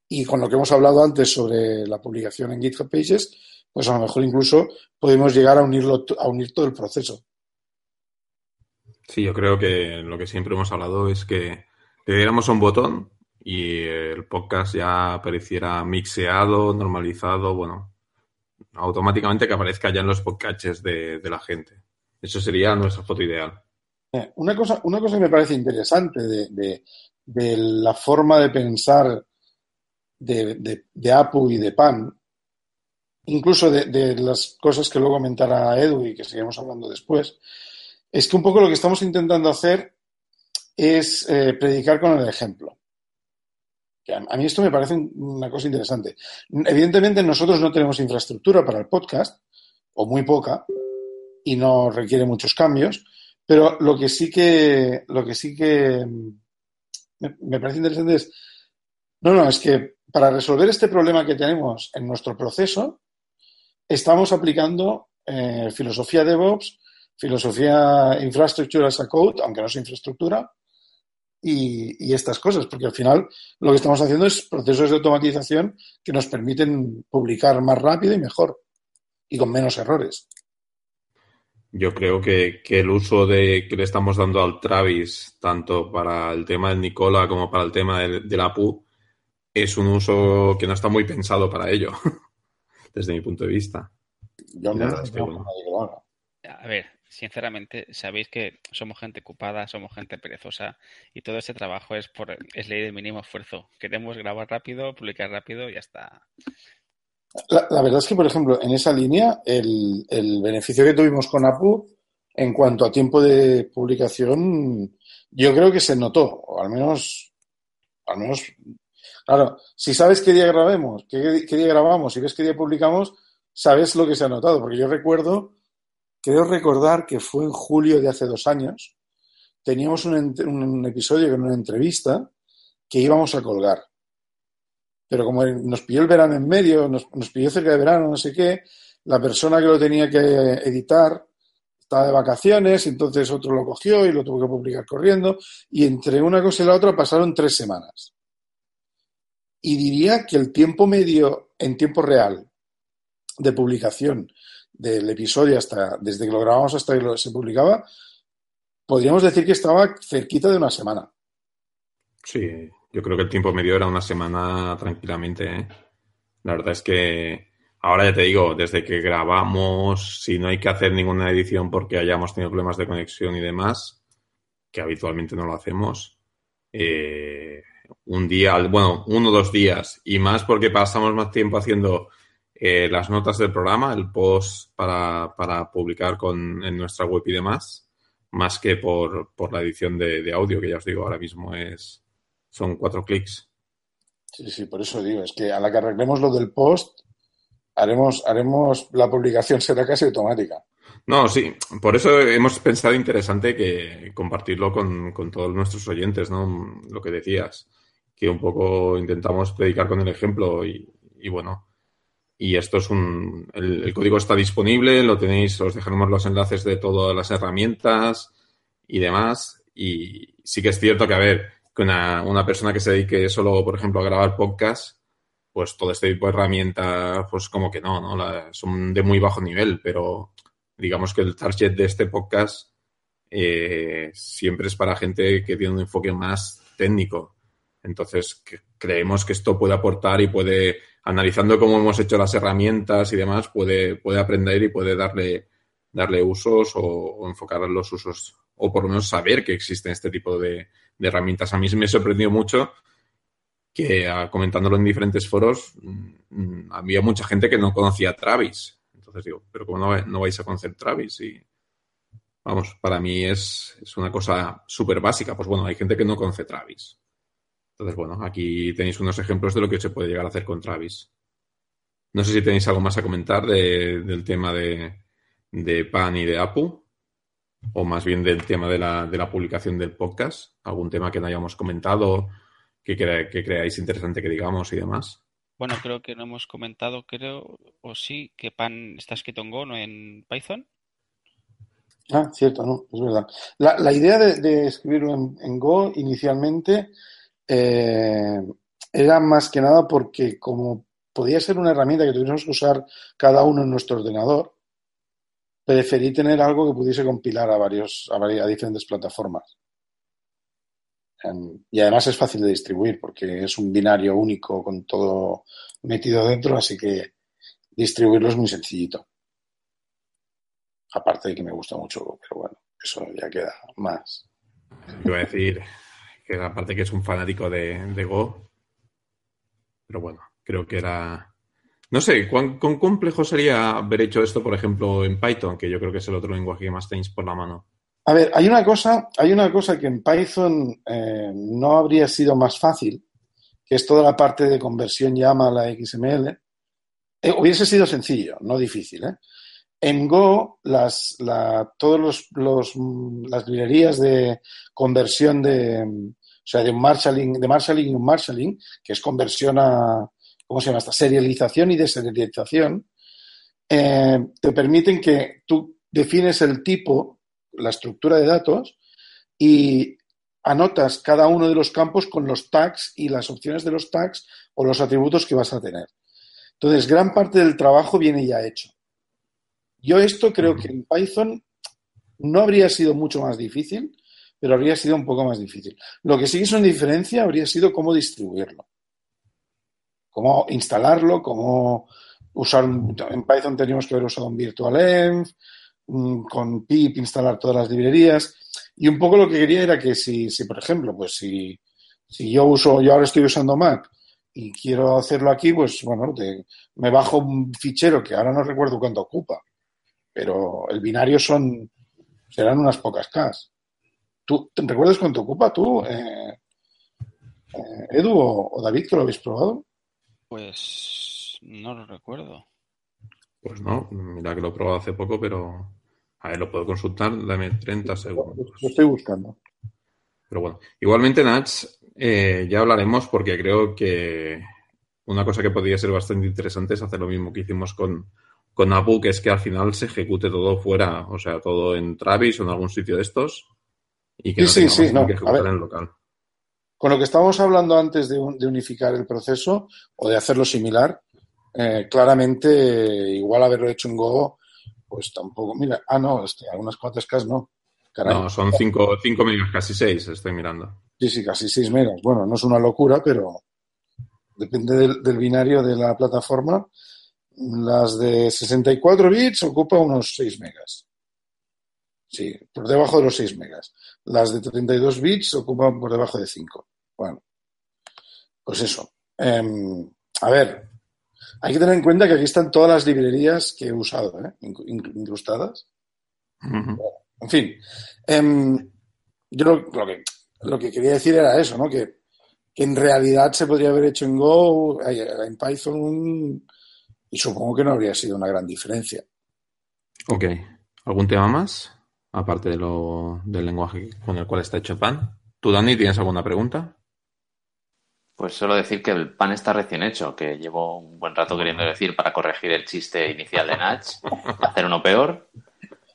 Y con lo que hemos hablado antes sobre la publicación en GitHub Pages, pues a lo mejor incluso podemos llegar a unirlo a unir todo el proceso. Sí, yo creo que lo que siempre hemos hablado es que le diéramos un botón y el podcast ya apareciera mixeado, normalizado, bueno, automáticamente que aparezca ya en los podcasts de, la gente. Eso sería nuestra foto ideal. Eh, una cosa, una cosa que me parece interesante de, la forma de pensar de, Apu y de Pan incluso de, las cosas que luego comentará Edu y que seguiremos hablando después, es que un poco lo que estamos intentando hacer es eh, predicar con el ejemplo. A mí esto me parece una cosa interesante. Evidentemente nosotros no tenemos infraestructura para el podcast, o muy poca, y no requiere muchos cambios, pero lo que sí que, lo que sí que me, parece interesante es, no, no, es que para resolver este problema que tenemos en nuestro proceso, estamos aplicando eh, filosofía DevOps, filosofía infrastructure as a code, aunque no es infraestructura, y, estas cosas, porque al final lo que estamos haciendo es procesos de automatización que nos permiten publicar más rápido y mejor y con menos errores. Yo creo que, el uso de que le estamos dando al Travis, tanto para el tema del Nicola como para el tema de, la PU, es un uso que no está muy pensado para ello, desde mi punto de vista. Yo no, A ver, sinceramente, sabéis que somos gente ocupada, somos gente perezosa y todo ese trabajo es por es ley del mínimo esfuerzo. Queremos grabar rápido, publicar rápido y ya está. La, verdad es que, por ejemplo, en esa línea, el, beneficio que tuvimos con APU en cuanto a tiempo de publicación, yo creo que se notó, o al menos, al menos, claro, si sabes qué día grabemos, qué, día grabamos y ves qué día publicamos, sabes lo que se ha notado, porque yo recuerdo Creo recordar que fue en julio de hace dos años. Teníamos un, episodio con una entrevista que íbamos a colgar. Pero como nos pilló el verano en medio, nos, nos pilló cerca de verano, no sé qué, la persona que lo tenía que editar estaba de vacaciones, entonces otro lo cogió y lo tuvo que publicar corriendo. Y entre una cosa y la otra pasaron tres semanas. Y diría que el tiempo medio en tiempo real de publicación del episodio hasta desde que lo grabamos hasta que se publicaba, podríamos decir que estaba cerquita de una semana. Sí, yo creo que el tiempo medio era una semana tranquilamente. ¿eh? La verdad es que ahora ya te digo, desde que grabamos, si no hay que hacer ninguna edición porque hayamos tenido problemas de conexión y demás, que habitualmente no lo hacemos, eh, un día, bueno, uno o dos días, y más porque pasamos más tiempo haciendo eh, las notas del programa, el post para, para publicar con, en nuestra web y demás, más que por, por la edición de, audio, que ya os digo, ahora mismo es son cuatro clics. Sí, sí, por eso digo, es que a la que arreglemos lo del post, haremos, haremos, la publicación será casi automática. No, sí, por eso hemos pensado interesante que compartirlo con, con todos nuestros oyentes, ¿no? Lo que decías, que un poco intentamos predicar con el ejemplo y, y bueno, y esto es un. El, código está disponible, lo tenéis, os dejaremos los enlaces de todas las herramientas y demás. Y sí que es cierto que, a ver, que una, una persona que se dedique solo, por ejemplo, a grabar podcast, pues todo este tipo de herramientas, pues como que no, ¿no? son de muy bajo nivel, pero digamos que el target de este podcast eh, siempre es para gente que tiene un enfoque más técnico. Entonces, creemos que esto puede aportar y puede analizando cómo hemos hecho las herramientas y demás, puede, puede aprender y puede darle, darle usos o, enfocar los usos, o por lo menos saber que existen este tipo de, herramientas. A mí me sorprendió mucho que comentándolo en diferentes foros, mm, había mucha gente que no conocía Travis. Entonces digo, pero ¿cómo no, no vais a conocer Travis? Y vamos, para mí es, es una cosa súper básica. Pues bueno, hay gente que no conoce Travis. Entonces, bueno, aquí tenéis unos ejemplos de lo que se puede llegar a hacer con Travis. No sé si tenéis algo más a comentar del tema de, PAN y de APU, o más bien del tema de la, publicación del podcast. ¿Algún tema que no hayamos comentado, que, que creáis interesante que digamos y demás? Bueno, creo que no hemos comentado, creo, o sí, que PAN está escrito en Go, no en Python. Ah, cierto, no, es verdad. La, idea de, escribirlo en, Go inicialmente eh, era más que nada porque como podía ser una herramienta que tuviéramos que usar cada uno en nuestro ordenador, preferí tener algo que pudiese compilar a varios a, varias, diferentes plataformas. y además es fácil de distribuir porque es un binario único con todo metido dentro, así que distribuirlo es muy sencillito. Aparte de que me gusta mucho, pero bueno, eso ya queda más. Iba a decir, que aparte que es un fanático de, Go. Pero bueno, creo que era No sé, ¿cuán, complejo sería haber hecho esto, por ejemplo, en Python, que yo creo que es el otro lenguaje que más tenéis por la mano? A ver, hay una cosa, hay una cosa que en Python eh, no habría sido más fácil, que es toda la parte de conversión llama a la XML. Eh, hubiese sido sencillo, no difícil. ¿eh? En Go, las, la, todos los, las librerías de conversión de, o sea, de un marshalling, de marshalling y un marshalling, que es conversión a, ¿cómo se llama? Esta serialización y deserialización, eh, te permiten que tú defines el tipo, la estructura de datos y anotas cada uno de los campos con los tags y las opciones de los tags o los atributos que vas a tener. Entonces, gran parte del trabajo viene ya hecho. Yo esto creo que en Python no habría sido mucho más difícil, pero habría sido un poco más difícil. Lo que sí es una diferencia habría sido cómo distribuirlo. Cómo instalarlo, cómo usar en Python teníamos que haber usado un virtualenv, con pip instalar todas las librerías. Y un poco lo que quería era que si, si por ejemplo, pues si, si yo uso, yo ahora estoy usando Mac y quiero hacerlo aquí, pues bueno, me bajo un fichero que ahora no recuerdo cuánto ocupa pero el binario son serán unas pocas K. ¿Tú te recuerdas cuánto ocupa tú, eh, eh, Edu o, David, que lo habéis probado? Pues no lo recuerdo. Pues no, mira que lo he probado hace poco, pero a ver, lo puedo consultar, dame 30 segundos. Lo estoy buscando. Pero bueno, igualmente, Nats, eh, ya hablaremos porque creo que una cosa que podría ser bastante interesante es hacer lo mismo que hicimos con, con Apu, que es que al final se ejecute todo fuera, o sea, todo en Travis o en algún sitio de estos y que sí, no sí, que ejecutar en local. Con lo que estábamos hablando antes de, unificar el proceso o de hacerlo similar, eh, claramente igual haberlo hecho en Go, pues tampoco. Mira, ah, no, este, algunas cuantas K no. No, son 5 megas, casi 6, estoy mirando. Sí, sí, casi 6 megas. Bueno, no es una locura, pero depende del binario de la plataforma las de 64 bits ocupan unos 6 megas. Sí, por debajo de los 6 megas. Las de 32 bits ocupan por debajo de 5. Bueno, pues eso. Em, a ver, hay que tener en cuenta que aquí están todas las librerías que he usado, ¿eh? incrustadas. en fin, em, yo lo, que, lo que quería decir era eso, ¿no? Que, que, en realidad se podría haber hecho en Go, en Python, y supongo que no habría sido una gran diferencia. Ok. ¿Algún tema más? Aparte de lo, del lenguaje con el cual está hecho el pan. ¿Tú, Dani, tienes alguna pregunta? Pues solo decir que el pan está recién hecho, que llevo un buen rato queriendo decir para corregir el chiste inicial de Natch, hacer uno peor.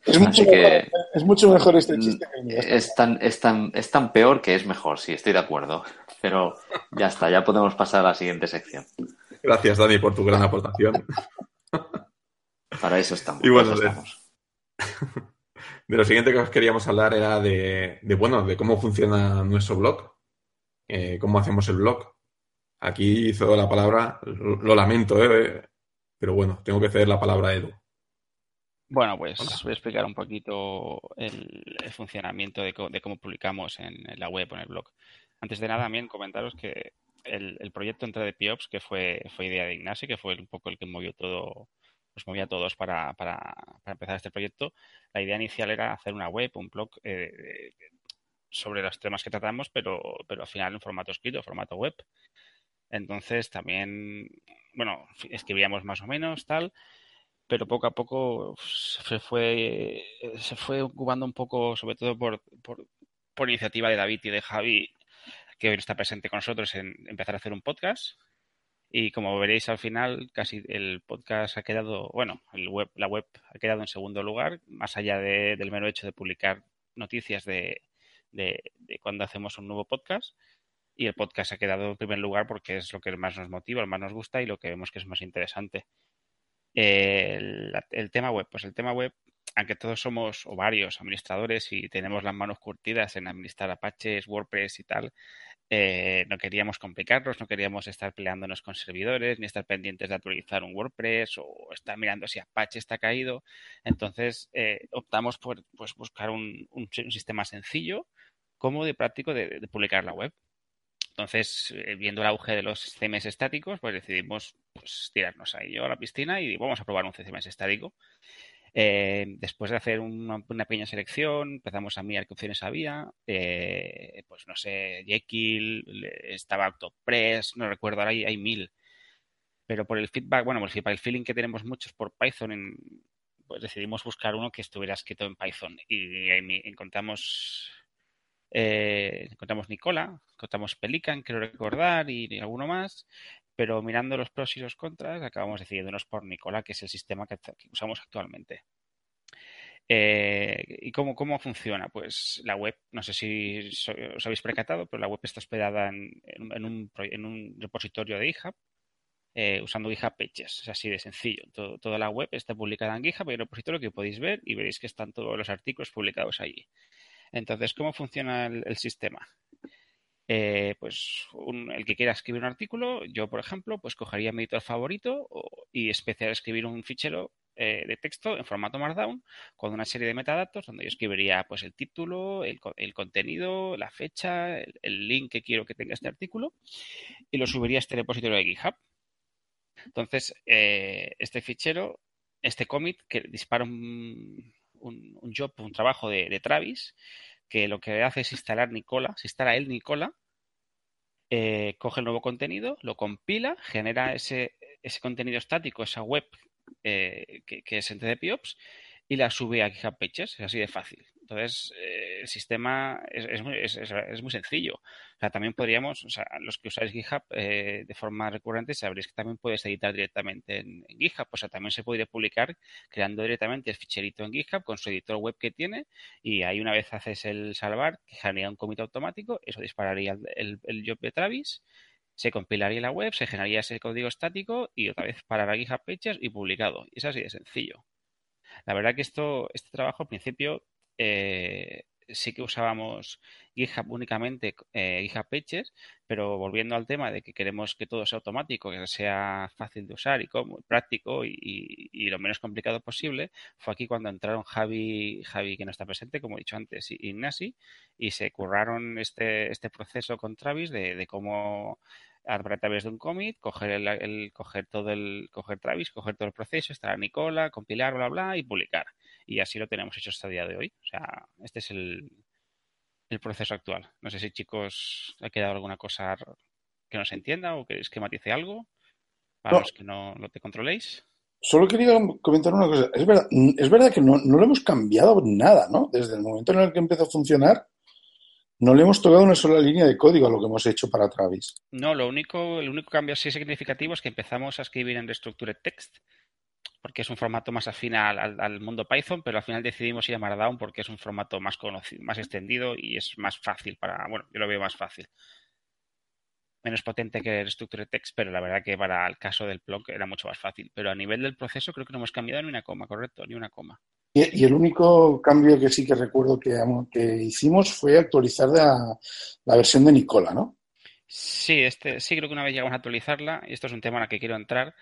Es mucho, mejor, es mucho, mejor, este chiste que es tan, es, tan, es tan peor que es mejor, sí, estoy de acuerdo. Pero ya está, ya podemos pasar a la siguiente sección. Gracias, Dani, por tu gran aportación. Para eso estamos. Y bueno, de, lo siguiente que os queríamos hablar era de, bueno, de cómo funciona nuestro blog, eh, cómo hacemos el blog. Aquí hizo la palabra, lo, lamento, eh, pero bueno, tengo que ceder la palabra a Edu. Bueno, pues voy a explicar un poquito el, funcionamiento de, cómo publicamos en, la web o en el blog. Antes de nada, también comentaros que el, proyecto entre de Piops, que fue, fue idea de Ignacio, que fue un poco el que movió todo, nos movía a todos para, para, empezar este proyecto. La idea inicial era hacer una web, un blog eh, sobre los temas que tratamos, pero, pero al final en formato escrito, formato web. Entonces también, bueno, escribíamos más o menos tal, pero poco a poco se fue, se fue ocupando un poco, sobre todo por, por iniciativa de David y de Javi, que hoy está presente con nosotros en empezar a hacer un podcast. Y como veréis al final, casi el podcast ha quedado, bueno, el web, la web ha quedado en segundo lugar, más allá del mero hecho de publicar noticias de, de, cuando hacemos un nuevo podcast. Y el podcast ha quedado en primer lugar porque es lo que más nos motiva, lo más nos gusta y lo que vemos que es más interesante. el, el, tema web, pues el tema web, aunque todos somos o varios administradores y tenemos las manos curtidas en administrar Apaches, WordPress y tal, eh, no queríamos complicarnos, no queríamos estar peleándonos con servidores, ni estar pendientes de actualizar un WordPress o estar mirando si Apache está caído. Entonces eh, optamos por pues, buscar un, sistema sencillo, cómodo y práctico de, publicar la web. Entonces, eh, viendo el auge de los CMS estáticos, pues decidimos pues, tirarnos ahí yo a la piscina y vamos a probar un CMS estático. Eh, después de hacer una, pequeña selección, empezamos a mirar qué opciones había. Eh, pues no sé, Jekyll, estaba Octopress, no recuerdo, ahora hay, mil. Pero por el feedback, bueno, por el feeling que tenemos muchos por Python, pues decidimos buscar uno que estuviera escrito en Python. Y ahí encontramos eh, encontramos Nicola, encontramos Pelican, quiero recordar, y, alguno más, pero mirando los pros y los contras, acabamos decidiéndonos por Nicola, que es el sistema que, usamos actualmente. Eh, ¿Y cómo, cómo, funciona? Pues la web, no sé si os habéis percatado, pero la web está hospedada en, un, repositorio de GitHub eh, usando GitHub Pages. Es así de sencillo. toda la web está publicada en GitHub, hay un repositorio que podéis ver y veréis que están todos los artículos publicados allí. Entonces, ¿cómo funciona el, sistema? Eh, pues el que quiera escribir un artículo, yo por ejemplo, pues cogería mi editor favorito y especial escribir un fichero eh, de texto en formato Markdown con una serie de metadatos donde yo escribiría pues el título, el, contenido, la fecha, el, link que quiero que tenga este artículo y lo subiría a este repositorio de GitHub. Entonces, eh, este fichero, este commit que dispara un, un, job, un trabajo de, Travis, que lo que hace es instalar Nicola, se instala el Nicola, eh, coge el nuevo contenido, lo compila, genera ese, ese contenido estático, esa web eh, que, que, es en TDPOps, y la sube a GitHub Pages, es así de fácil. Entonces, eh, el sistema es, muy, es, muy, sencillo. O sea, también podríamos, o sea, los que usáis GitHub eh, de forma recurrente, sabréis que también puedes editar directamente en, GitHub. O sea, también se podría publicar creando directamente el ficherito en GitHub con su editor web que tiene y ahí una vez haces el salvar, que generaría un commit automático, eso dispararía el, job de Travis se compilaría la web, se generaría ese código estático y otra vez para GitHub Pages y publicado. Y es así de sencillo. La verdad que esto, este trabajo al principio eh, sí que usábamos GitHub únicamente, eh, GitHub Pages, pero volviendo al tema de que queremos que todo sea automático, que sea fácil de usar y práctico y, lo menos complicado posible, fue aquí cuando entraron Javi, Javi que no está presente, como he dicho antes, y Ignasi, y se curraron este, este proceso con Travis de cómo a través de un commit, coger el, coger todo el, coger Travis, coger todo el proceso, estar Nicola, compilar, bla, bla, y publicar. Y así lo tenemos hecho hasta el día de hoy. O sea, este es el, el proceso actual. No sé si chicos ha quedado alguna cosa que no se entienda o que esquematice algo para los que no, lo te controléis. Solo quería comentar una cosa. Es verdad, es verdad que no, no lo hemos cambiado nada, ¿no? Desde el momento en el que empezó a funcionar, no le hemos tocado una sola línea de código a lo que hemos hecho para Travis. No, lo único, el único cambio así significativo es que empezamos a escribir en Restructured Text, porque es un formato más afín al, mundo Python, pero al final decidimos ir a Markdown porque es un formato más conocido, más extendido y es más fácil para, bueno, yo lo veo más fácil. Menos potente que Restructured Text, pero la verdad que para el caso del blog era mucho más fácil. Pero a nivel del proceso creo que no hemos cambiado ni una coma, correcto, ni una coma. Y, el único cambio que sí que recuerdo que, que hicimos fue actualizar la, versión de Nicola, ¿no? Sí, este, sí creo que una vez llegamos a actualizarla, y esto es un tema en el que quiero entrar,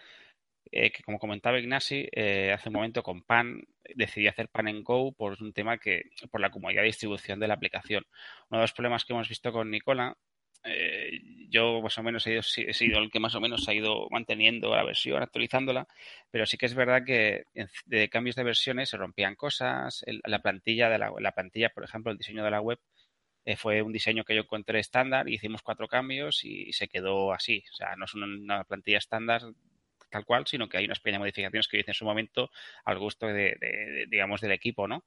eh, que como comentaba Ignasi, eh, hace un momento con Pan decidí hacer Pan en Go por un tema que, por la comodidad de distribución de la aplicación. Uno de los problemas que hemos visto con Nicola eh, yo más o menos he, sido el que más o menos ha ido manteniendo la versión, actualizándola, pero sí que es verdad que de cambios de versiones se rompían cosas, la plantilla de la, plantilla, por ejemplo, el diseño de la web eh, fue un diseño que yo encontré estándar, hicimos cuatro cambios y, se quedó así, o sea, no es una, plantilla estándar tal cual, sino que hay unas pequeñas modificaciones que hice en su momento al gusto de, digamos, del equipo, ¿no?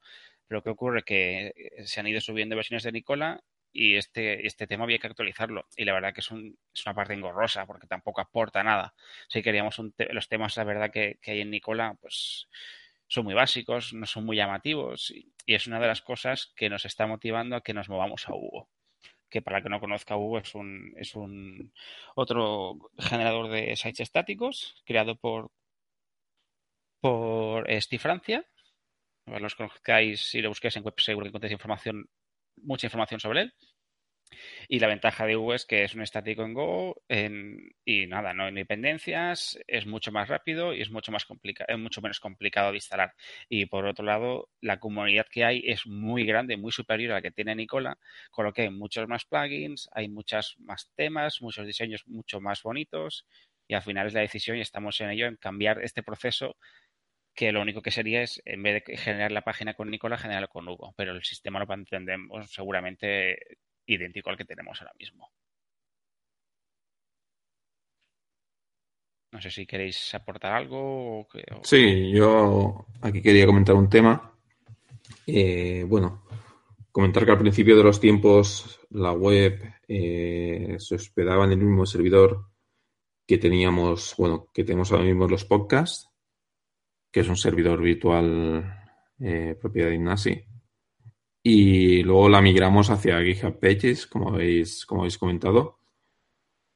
Pero ¿qué ocurre? Que eh, se han ido subiendo versiones de Nicola y este, este tema había que actualizarlo. Y la verdad que es, un, una parte engorrosa porque tampoco aporta nada. Si queríamos los temas, la verdad que, hay en Nicola, pues son muy básicos, no son muy llamativos y, es una de las cosas que nos está motivando a que nos movamos a Hugo. Que para que no conozca Hugo es un, es un otro generador de sites estáticos creado por, por Steve Francia. Los conozcáis, si lo busquéis en web seguro que encontréis información mucha información sobre él. Y la ventaja de Go es que es un estático en Go y nada, no hay dependencias, es mucho más rápido y es mucho más complicado, es mucho menos complicado de instalar. Y por otro lado, la comunidad que hay es muy grande, muy superior a la que tiene Nicola, con lo que hay muchos más plugins, hay muchos más temas, muchos diseños mucho más bonitos y al final es la decisión y estamos en ello en cambiar este proceso que lo único que sería es, en vez de generar la página con Nicola, generarlo con Hugo. Pero el sistema lo mantendremos seguramente idéntico al que tenemos ahora mismo. No sé si queréis aportar algo. Sí, yo aquí quería comentar un tema. Eh, bueno, comentar que al principio de los tiempos la web eh, se hospedaba en el mismo servidor que teníamos, bueno, que tenemos ahora mismo los podcasts que es un servidor virtual eh, propiedad de Ignasi. Y luego la migramos hacia GitHub Pages, como habéis, como comentado.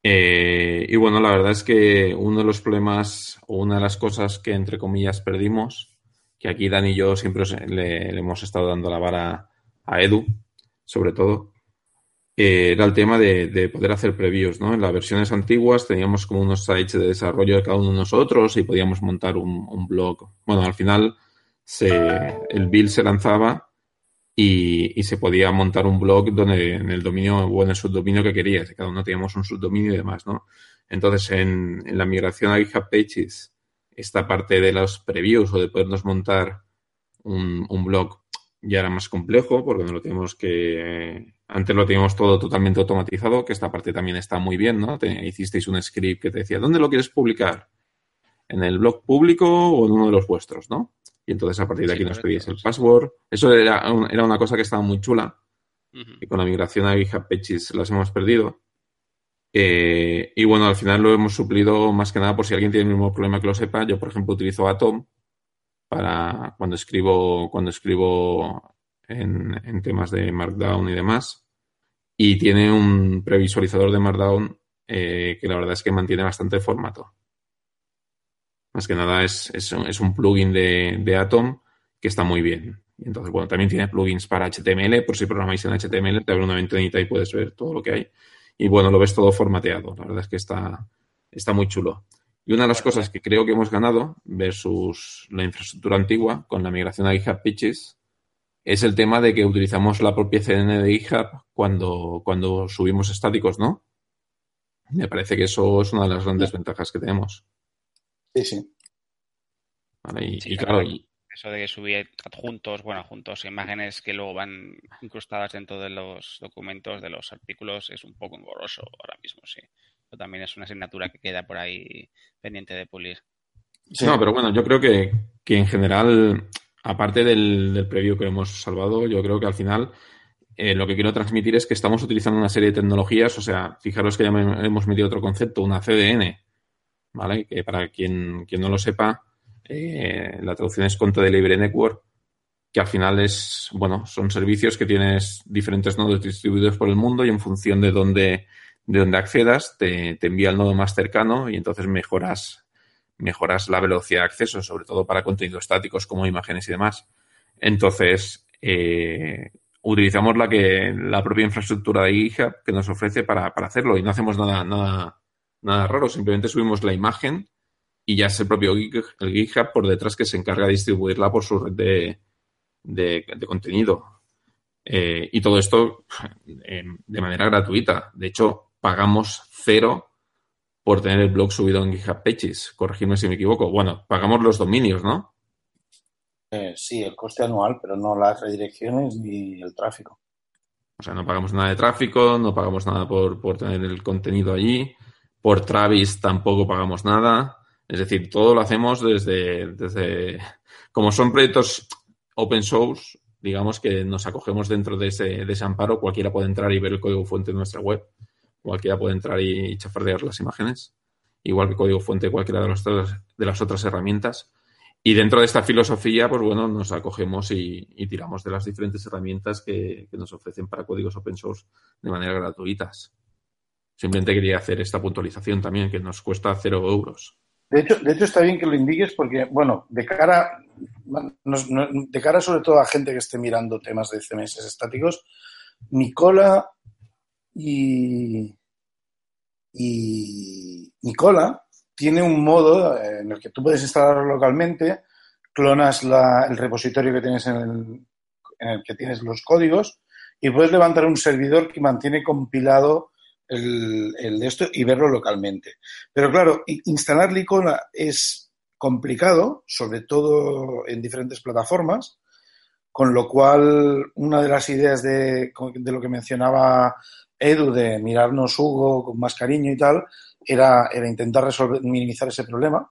Eh, y bueno, la verdad es que uno de los problemas o una de las cosas que entre comillas perdimos, que aquí Dan y yo siempre le hemos estado dando la vara a Edu, sobre todo, eh, era el tema de, poder hacer previews, ¿no? En las versiones antiguas teníamos como unos sites de desarrollo de cada uno de nosotros y podíamos montar un, blog. Bueno, al final el build se lanzaba y, se podía montar un blog donde en el dominio o en el subdominio que querías. Cada uno teníamos un subdominio y demás, ¿no? Entonces, en, la migración a GitHub Pages, esta parte de los previews o de podernos montar un, un blog ya era más complejo porque no lo tenemos que antes lo teníamos todo totalmente automatizado, que esta parte también está muy bien, ¿no? hicisteis un script que te decía, ¿dónde lo quieres publicar? ¿En el blog público o en uno de los vuestros, no? Y entonces a partir de aquí nos pedíais el password. Eso era, era, una cosa que estaba muy chula. Y con la migración a GitHub Pages las hemos perdido. Eh, y bueno, al final lo hemos suplido más que nada por si alguien tiene el mismo problema que lo sepa. Yo, por ejemplo, utilizo Atom para cuando escribo, cuando escribo en, temas de Markdown y demás. Y tiene un previsualizador de Markdown eh, que la verdad es que mantiene bastante formato. Más que nada es, es, un plugin de, de, Atom que está muy bien. Y entonces, bueno, también tiene plugins para HTML. Por si programáis en HTML, te abre una ventanita y puedes ver todo lo que hay. Y bueno, lo ves todo formateado. La verdad es que está, está muy chulo. Y una de las cosas que creo que hemos ganado versus la infraestructura antigua con la migración a GitHub Pitches es el tema de que utilizamos la propia CDN de GitHub cuando, cuando subimos estáticos, ¿no? Me parece que eso es una de las grandes ventajas que tenemos. Sí, sí. y, claro, eso de subir adjuntos, bueno, adjuntos, imágenes que luego van incrustadas dentro de los documentos, de los artículos, es un poco engorroso ahora mismo, sí. Pero también es una asignatura que queda por ahí pendiente de pulir. No, pero bueno, yo creo que, que en general aparte del, del preview que hemos salvado, yo creo que al final eh, lo que quiero transmitir es que estamos utilizando una serie de tecnologías, o sea, fijaros que ya hemos metido otro concepto, una CDN, ¿vale? Que para quien, no lo sepa, eh, la traducción es Content Delivery Network, que al final es, bueno, son servicios que tienes diferentes nodos distribuidos por el mundo y en función de dónde, de accedas, te, te envía el nodo más cercano y entonces mejoras mejoras la velocidad de acceso, sobre todo para contenidos estáticos como imágenes y demás. Entonces, eh, utilizamos la que la propia infraestructura de GitHub que nos ofrece para, hacerlo y no hacemos nada, nada, nada raro, simplemente subimos la imagen y ya es el propio el GitHub por detrás que se encarga de distribuirla por su red de, de, contenido. Eh, y todo esto eh, de manera gratuita. De hecho, pagamos cero por tener el blog subido en GitHub Pages. Corregirme si me equivoco. Bueno, pagamos los dominios, ¿no? Eh, sí, el coste anual, pero no las redirecciones ni el tráfico. O sea, no pagamos nada de tráfico, no pagamos nada por, por tener el contenido allí. Por Travis tampoco pagamos nada. Es decir, todo lo hacemos desde, desde. Como son proyectos open source, digamos que nos acogemos dentro de ese, de ese amparo, cualquiera puede entrar y ver el código fuente de nuestra web cualquiera puede entrar y chafardear las imágenes, igual que código fuente cualquiera de, de las otras herramientas. Y dentro de esta filosofía, pues bueno, nos acogemos y, tiramos de las diferentes herramientas que, nos ofrecen para códigos open source de manera gratuitas. Simplemente quería hacer esta puntualización también, que nos cuesta cero euros. De hecho, de hecho está bien que lo indiques porque, bueno, de cara, de cara sobre todo a gente que esté mirando temas de CMS estáticos, Nicola y, y Nicola tiene un modo en el que tú puedes instalarlo localmente, clonas el repositorio que tienes en el, en el que tienes los códigos y puedes levantar un servidor que mantiene compilado el, de esto y verlo localmente. Pero claro, instalar Nicola es complicado, sobre todo en diferentes plataformas, con lo cual una de las ideas de, de lo que mencionaba Edu de mirarnos Hugo con más cariño y tal, era, era intentar resolver, minimizar ese problema.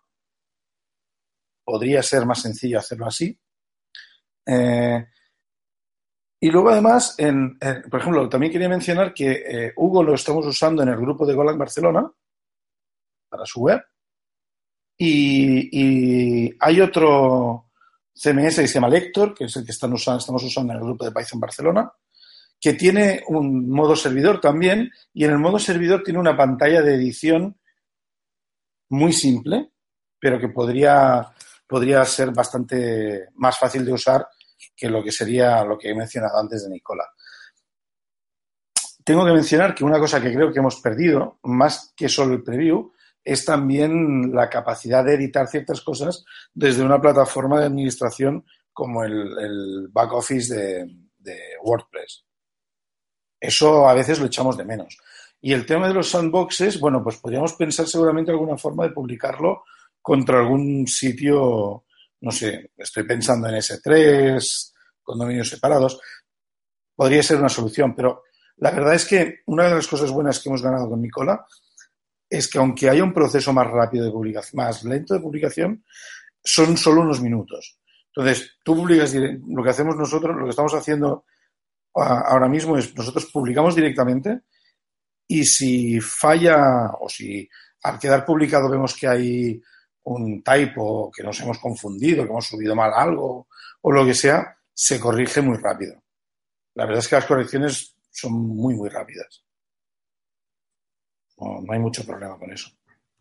Podría ser más sencillo hacerlo así. Eh, y luego, además, en, por ejemplo, también quería mencionar que eh, Hugo lo estamos usando en el grupo de Golang Barcelona para su web. Y, hay otro CMS que se llama Lector, que es el que estamos usando en el grupo de Python Barcelona, que tiene un modo servidor también. Y en el modo servidor tiene una pantalla de edición muy simple, pero que podría, podría ser bastante más fácil de usar que lo que sería lo que he mencionado antes de Nicola. Tengo que mencionar que una cosa que creo que hemos perdido, más que solo el preview, es también la capacidad de editar ciertas cosas desde una plataforma de administración como el, back office de, de, WordPress. Eso a veces lo echamos de menos. Y el tema de los sandboxes, bueno, pues podríamos pensar seguramente alguna forma de publicarlo contra algún sitio no sé, estoy pensando en S3, condominios separados, podría ser una solución, pero la verdad es que una de las cosas buenas que hemos ganado con Nicola es que aunque haya un proceso más rápido de publicación, más lento de publicación, son solo unos minutos. Entonces, tú publicas, lo que hacemos nosotros, lo que estamos haciendo ahora mismo es nosotros publicamos directamente y si falla o si al quedar publicado vemos que hay un typo, que nos hemos confundido, que hemos subido mal algo o lo que sea, se corrige muy rápido. La verdad es que las correcciones son muy, muy rápidas. No, hay mucho problema con eso.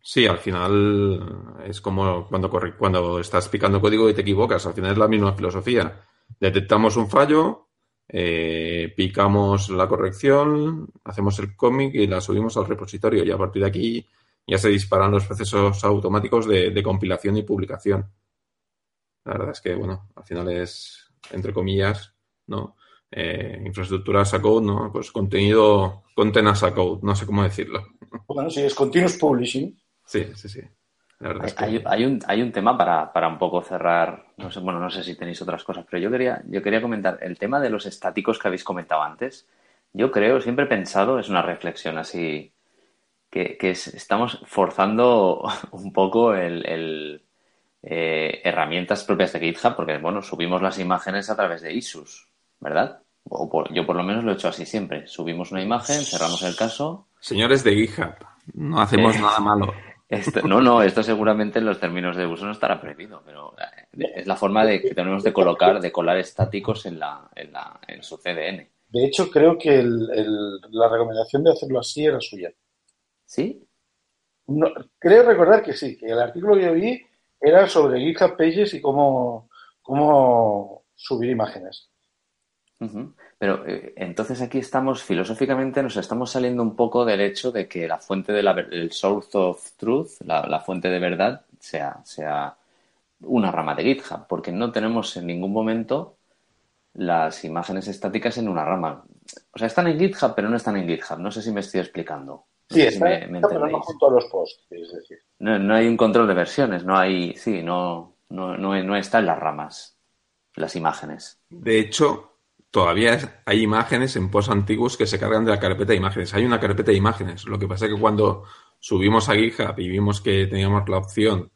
Sí, al final es como cuando, cuando estás picando código y te equivocas. Al final es la misma filosofía. Detectamos un fallo, eh, picamos la corrección, hacemos el cómic y la subimos al repositorio. Y a partir de aquí ya se disparan los procesos automáticos de, compilación y publicación. La verdad es que, bueno, al final es, entre comillas, ¿no? Eh, infraestructura as a code, ¿no? Pues contenido, content as a code, no sé cómo decirlo. Bueno, sí, es continuous publishing. Sí, sí, sí. Hay, un, hay un tema para, para un poco cerrar, no sé, bueno, no sé si tenéis otras cosas, pero yo quería, yo quería comentar el tema de los estáticos que habéis comentado antes. Yo creo, siempre he pensado, es una reflexión así que, estamos forzando un poco el, eh, herramientas propias de GitHub, porque bueno, subimos las imágenes a través de ISUS, ¿verdad? O yo por lo menos lo he hecho así siempre. Subimos una imagen, cerramos el caso. Señores de GitHub, no hacemos eh, nada malo. No, no, esto seguramente en los términos de uso no estará prohibido, pero eh, es la forma de que tenemos de colocar, de colar estáticos en, la, en, la, en su CDN. De hecho, creo que la recomendación de hacerlo así era suya. ¿Sí? No, creo recordar que sí, que el artículo que yo vi era sobre GitHub Pages y cómo, cómo subir imágenes. Pero eh, entonces aquí estamos, filosóficamente, nos estamos saliendo un poco del hecho de que la fuente de la, el source of truth, la, fuente de verdad, sea, sea una rama de GitHub, porque no tenemos en ningún momento las imágenes estáticas en una rama. O sea, están en GitHub, pero no están en GitHub. No sé si me estoy explicando. Sí, está, pero no junto a los posts, es decir. No, hay un control de versiones, no hay, sí, no, no, no, no está en las ramas, las imágenes. De hecho, todavía hay imágenes en posts antiguos que se cargan de la carpeta de imágenes. Hay una carpeta de imágenes. Lo que pasa es que cuando subimos a GitHub y vimos que teníamos la opción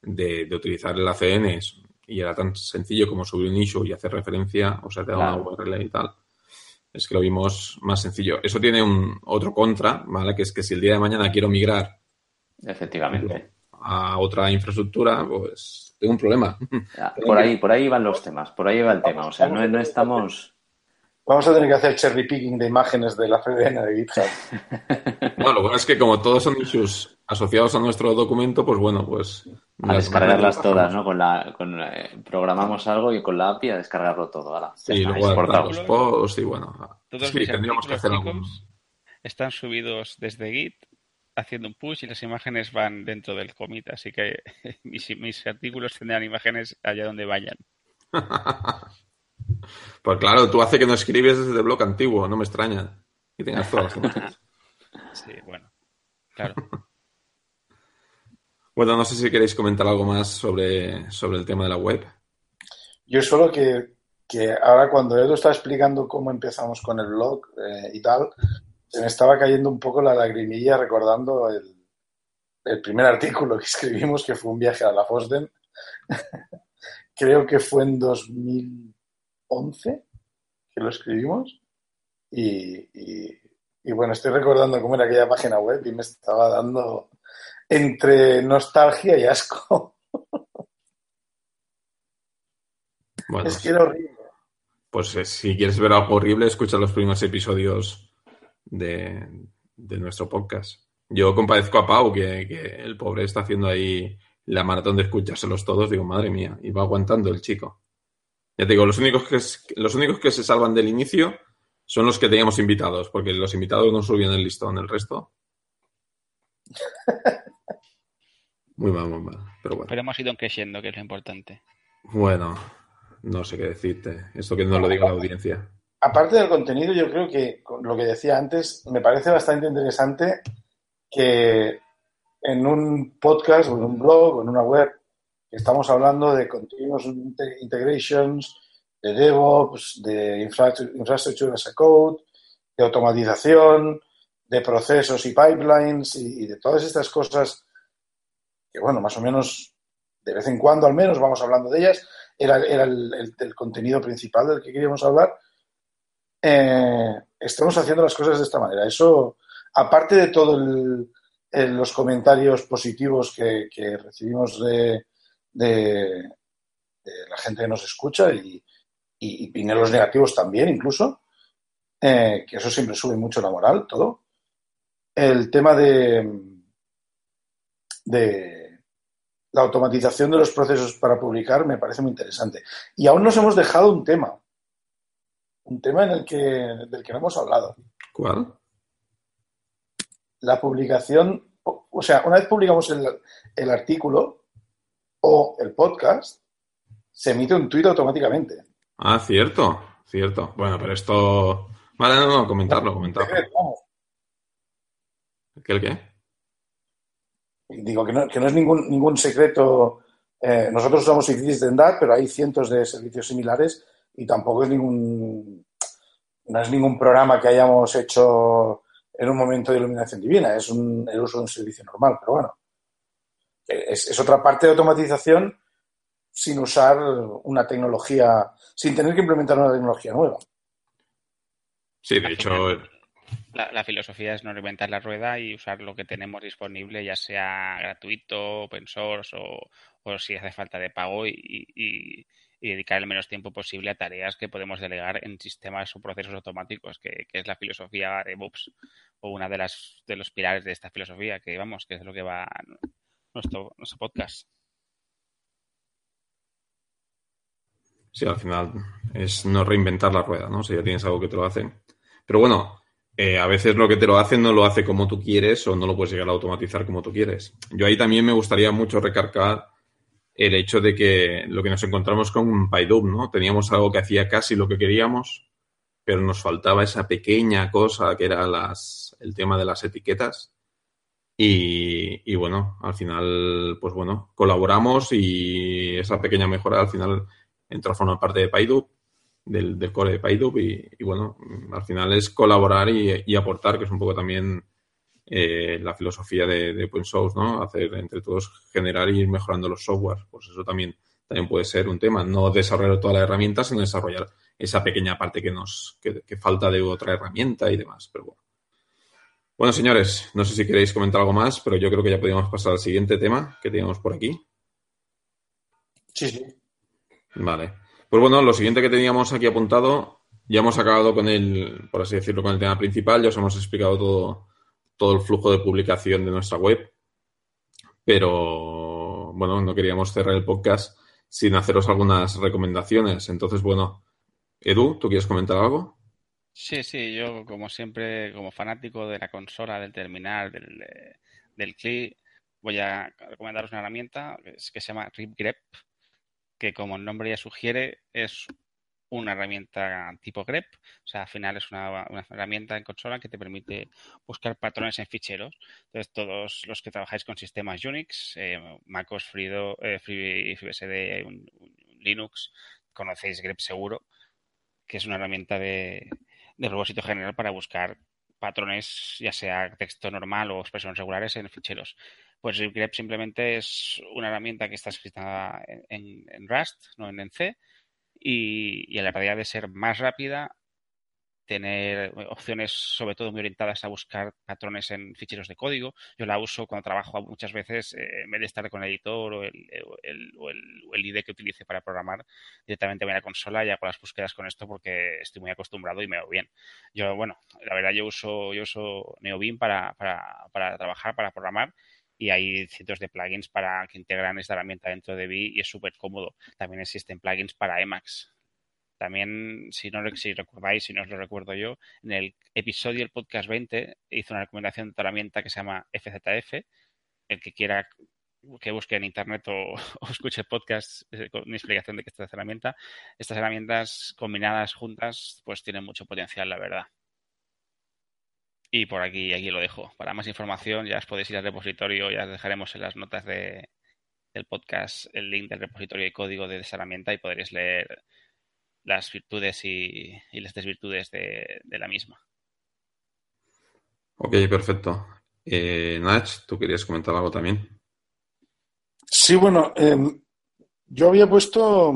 de, de utilizar el ACN y era tan sencillo como subir un issue y hacer referencia, o sea, te da una URL y tal, es que lo vimos más sencillo. Eso tiene un otro contra, ¿vale? Que es que si el día de mañana quiero migrar efectivamente a otra infraestructura, pues tengo un problema. por ahí, por ahí van los temas, por ahí va el tema. O sea, no, no estamos. Vamos a tener que hacer cherry picking de imágenes de la CDN de GitHub. bueno, lo bueno es que como todos son issues asociados a nuestro documento, pues bueno, pues... A descargarlas todas, ¿no? Con la, con, eh, programamos algo y con la API a descargarlo todo. sí, luego los posts y bueno. Todos sí, tendríamos que hacer están subidos desde Git haciendo un push y las imágenes van dentro del commit, así que mis, mis artículos tendrán imágenes allá donde vayan. pues claro, tú hace que no escribes desde el blog antiguo, no me extraña. Y tengas todas las imágenes. Sí, bueno, claro. bueno, no sé si queréis comentar algo más sobre, sobre el tema de la web. Yo solo que, que ahora cuando Edu está explicando cómo empezamos con el blog eh, y tal, se me estaba cayendo un poco la lagrimilla recordando el, el primer artículo que escribimos, que fue un viaje a la Fosden. Creo que fue en 2011 que lo escribimos. Y, y, y, bueno, estoy recordando cómo era aquella página web y me estaba dando entre nostalgia y asco. Bueno, es que era horrible. Pues eh, si quieres ver algo horrible, escucha los primeros episodios de, de nuestro podcast. Yo compadezco a Pau, que, que, el pobre está haciendo ahí la maratón de escuchárselos todos. Digo, madre mía, y va aguantando el chico. Ya te digo, los únicos que, los únicos que se salvan del inicio son los que teníamos invitados, porque los invitados no subían el listón, el resto. Muy mal, muy mal. Pero bueno. Pero hemos ido creciendo, que es lo importante. Bueno, no sé qué decirte. Esto que no lo diga la audiencia. Aparte del contenido, yo creo que lo que decía antes, me parece bastante interesante que en un podcast o en un blog o en una web estamos hablando de continuous integrations, de DevOps, de infrastructure as a code, de automatización, de procesos y pipelines y, de todas estas cosas que, bueno, más o menos de vez en cuando al menos vamos hablando de ellas, era, el, el, contenido principal del que queríamos hablar. Eh, estamos haciendo las cosas de esta manera. Eso, aparte de todos los comentarios positivos que, recibimos de, la gente que nos escucha y, y, los negativos también, incluso, eh, que eso siempre sube mucho la moral, todo. El tema de la automatización de los procesos para publicar me parece muy interesante. Y aún nos hemos dejado un tema. Un tema en el que, del que no hemos hablado. ¿Cuál? La publicación, o sea, una vez publicamos el, el artículo o el podcast, se emite un tuit automáticamente. Ah, cierto, cierto. Bueno, pero esto. Vale, no, no, comentarlo, comentarlo. ¿Qué el qué? Digo que no, que no es ningún, ningún secreto. Eh, nosotros usamos Extended, pero hay cientos de servicios similares y tampoco es ningún. No es ningún programa que hayamos hecho en un momento de iluminación divina, es un, el uso de un servicio normal, pero bueno. Es, es otra parte de automatización sin usar una tecnología, sin tener que implementar una tecnología nueva. Sí, de hecho, la, la, filosofía es no reinventar la rueda y usar lo que tenemos disponible, ya sea gratuito, open source o, o si hace falta de pago y, y, y, dedicar el menos tiempo posible a tareas que podemos delegar en sistemas o procesos automáticos, que, que es la filosofía de DevOps o una de las de los pilares de esta filosofía, que vamos, que es lo que va nuestro, nuestro podcast. Sí, al final es no reinventar la rueda, ¿no? Si ya tienes algo que te lo hace. Pero bueno, eh, a veces lo que te lo hace no lo hace como tú quieres o no lo puedes llegar a automatizar como tú quieres. Yo ahí también me gustaría mucho recargar el hecho de que lo que nos encontramos con PyDub, ¿no? Teníamos algo que hacía casi lo que queríamos, pero nos faltaba esa pequeña cosa que era las, el tema de las etiquetas. Y, bueno, al final, pues bueno, colaboramos y esa pequeña mejora al final entró a formar parte de PyDub del, del, core de PyDub y, y, bueno, al final es colaborar y, y, aportar, que es un poco también eh, la filosofía de, de, open source, ¿no? Hacer entre todos generar y ir mejorando los softwares. Pues eso también, también puede ser un tema. No desarrollar toda la herramienta, sino desarrollar esa pequeña parte que nos que, que falta de otra herramienta y demás. Pero bueno. Bueno, señores, no sé si queréis comentar algo más, pero yo creo que ya podríamos pasar al siguiente tema que teníamos por aquí. Sí, sí. Vale. Pues bueno, lo siguiente que teníamos aquí apuntado, ya hemos acabado con el, por así decirlo, con el tema principal, ya os hemos explicado todo, todo el flujo de publicación de nuestra web, pero bueno, no queríamos cerrar el podcast sin haceros algunas recomendaciones. Entonces, bueno, Edu, ¿tú quieres comentar algo? Sí, sí, yo como siempre, como fanático de la consola, del terminal, del, del CLI, voy a recomendaros una herramienta que, se llama RipGrep, que como el nombre ya sugiere, es una herramienta tipo grep, o sea, al final es una, herramienta en consola que te permite buscar patrones en ficheros. Entonces, todos los que trabajáis con sistemas Unix, eh, MacOS, Frido, eh, FreeBSD, Linux, conocéis grep seguro, que es una herramienta de, de propósito general para buscar patrones, ya sea texto normal o expresiones regulares en ficheros. Pues grep simplemente es una herramienta que está escrita en, en Rust, no en C, y, y la realidad de ser más rápida, tener opciones sobre todo muy orientadas a buscar patrones en ficheros de código. Yo la uso cuando trabajo muchas veces, eh, en vez de estar con el editor o el, el, o el, IDE que utilice para programar, directamente voy a la consola y hago las búsquedas con esto porque estoy muy acostumbrado y me veo bien. Yo, bueno, la verdad yo uso, yo uso NeoBeam para, para, para trabajar, para programar y hay cientos de plugins para que integran esta herramienta dentro de Vi y es súper cómodo. También existen plugins para Emacs. También, si no si recordáis, si no os lo recuerdo yo, en el episodio del podcast 20 hice una recomendación de otra herramienta que se llama FZF. El que quiera que busque en internet o, escuche podcast eh, con mi explicación de qué es esta herramienta. Estas herramientas combinadas juntas, pues tienen mucho potencial, la verdad. Y por aquí, aquí lo dejo. Para más información ya os podéis ir al repositorio, ya os dejaremos en las notas de, del podcast el link del repositorio de código de esa herramienta y podréis leer las virtudes y, las desvirtudes de, la misma. Ok, perfecto. Eh, Nach, ¿tú querías comentar algo también? Sí, bueno, em, yo había puesto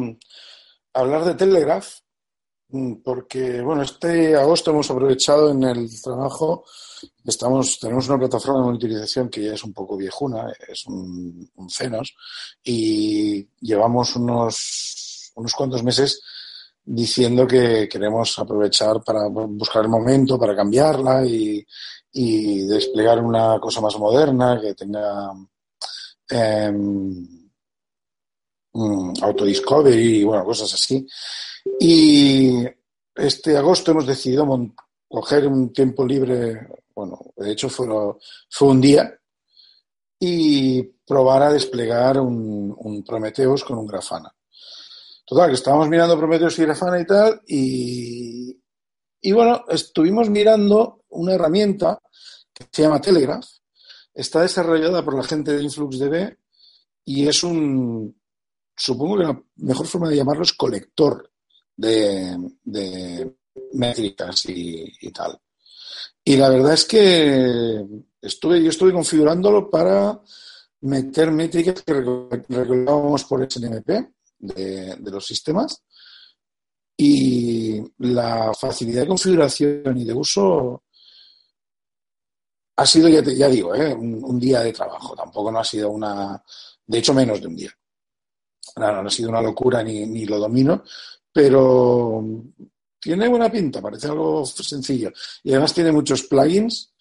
a hablar de Telegraph Mm, porque, bueno, este agosto hemos aprovechado en el trabajo, estamos, tenemos una plataforma de monitorización que ya es un poco viejuna, es un, un CENOS, y llevamos unos, unos cuantos meses diciendo que queremos aprovechar para buscar el momento, para cambiarla y, y desplegar una cosa más moderna que tenga eh, autodiscovery y bueno, cosas así. Y este agosto hemos decidido coger un tiempo libre, bueno, de hecho fue, fue un día, y probar a desplegar un, un Prometheus con un Grafana. Total, que estábamos mirando Prometheus y Grafana y tal, y, y bueno, estuvimos mirando una herramienta que se llama Telegraph. Está desarrollada por la gente de InfluxDB y es un, supongo que la mejor forma de llamarlo es colector de, métricas y, tal. Y la verdad es que estuve, yo estuve configurándolo para meter métricas que regulábamos por SNMP de, los sistemas y la facilidad de configuración y de uso ha sido, ya, ya digo, ¿eh? un, día de trabajo. Tampoco no ha sido una, de hecho, menos de un día. No, no ha sido una locura ni, ni lo domino, pero tiene buena pinta, parece algo sencillo. Y además tiene muchos plugins.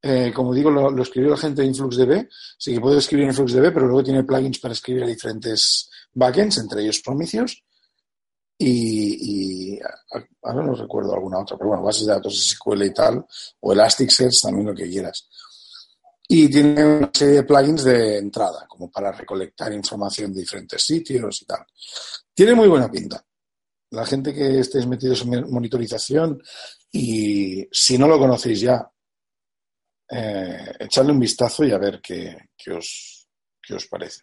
Eh, como digo, lo, escribió la gente de InfluxDB. Sí que puede escribir InfluxDB, pero luego tiene plugins para escribir a diferentes backends, entre ellos Prometheus. Y, ahora no recuerdo alguna otra, pero bueno, bases de datos SQL y tal, o Elasticsearch, también lo que quieras. Y tiene una serie de plugins de entrada, como para recolectar información de diferentes sitios y tal. Tiene muy buena pinta la gente que estéis metidos en monitorización y si no lo conocéis ya, eh, echadle un vistazo y a ver qué, os, os parece.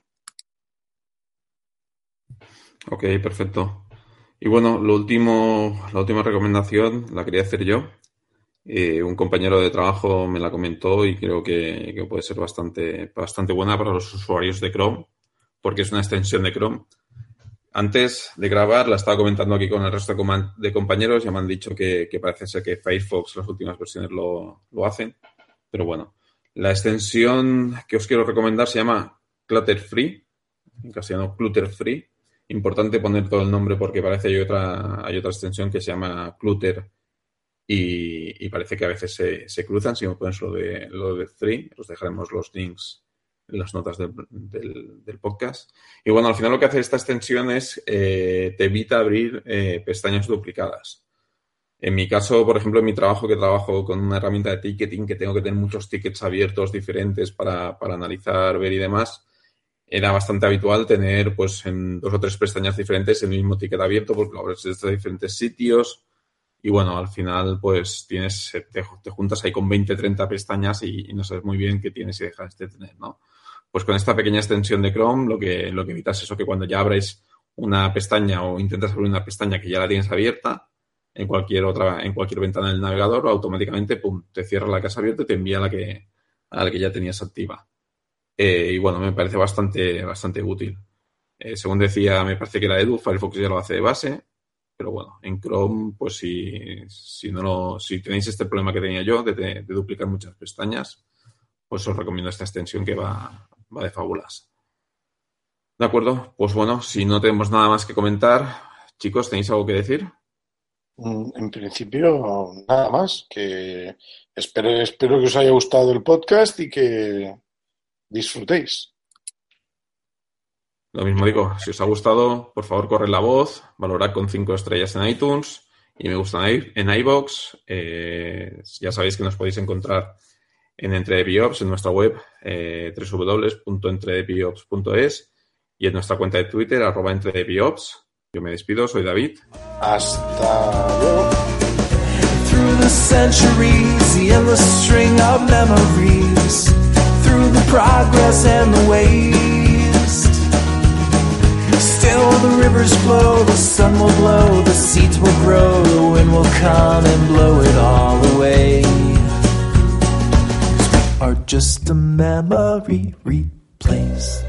Ok, perfecto. Y bueno, lo último, la última recomendación la quería hacer yo. Eh, un compañero de trabajo me la comentó y creo que, que, puede ser bastante, bastante buena para los usuarios de Chrome, porque es una extensión de Chrome antes de grabar, la estaba comentando aquí con el resto de compañeros, ya me han dicho que, parece ser que Firefox las últimas versiones lo, hacen. Pero bueno, la extensión que os quiero recomendar se llama Clutter Free, en castellano Clutter Free. Importante poner todo el nombre porque parece que hay otra, hay otra extensión que se llama Clutter y, parece que a veces se, se cruzan. Si me pones lo de, lo de Free, os dejaremos los links las notas del, del, podcast. Y bueno, al final lo que hace esta extensión es eh, te evita abrir eh, pestañas duplicadas. En mi caso, por ejemplo, en mi trabajo, que trabajo con una herramienta de ticketing, que tengo que tener muchos tickets abiertos diferentes para, para analizar, ver y demás, era bastante habitual tener pues en dos o tres pestañas diferentes el mismo ticket abierto porque lo abres desde diferentes sitios y bueno, al final pues tienes, te, te juntas ahí con 20, 30 pestañas y, no sabes muy bien qué tienes y dejas de tener, ¿no? Pues con esta pequeña extensión de Chrome lo que, lo que evitas es eso, que cuando ya abres una pestaña o intentas abrir una pestaña que ya la tienes abierta, en cualquier otra, en cualquier ventana del navegador, automáticamente pum, te cierra la casa abierta y te envía a la que, la que ya tenías activa. Eh, y bueno, me parece bastante, bastante útil. Eh, según decía, me parece que la Edu, Firefox ya lo hace de base, pero bueno, en Chrome, pues si, si no lo, si tenéis este problema que tenía yo de, duplicar muchas pestañas, pues os recomiendo esta extensión que va, va de fabulas. De acuerdo, pues bueno, si no tenemos nada más que comentar, chicos, ¿tenéis algo que decir? Mm, En principio, nada más. Que espero, espero que os haya gustado el podcast y que disfrutéis. Lo mismo digo, si os ha gustado, por favor, corred la voz, valorad con cinco estrellas en iTunes y me gusta en iBox. Eh, ya sabéis que nos podéis encontrar en Entredepiops, en nuestra web eh, y en nuestra cuenta de Twitter, arroba Entredepiops. Yo me despido, soy David. Hasta luego. Through the progress and the. Still the rivers flow, the sun will blow, the seeds will grow, the wind will come and blow it all away. 'Cause we are just a memory replaced.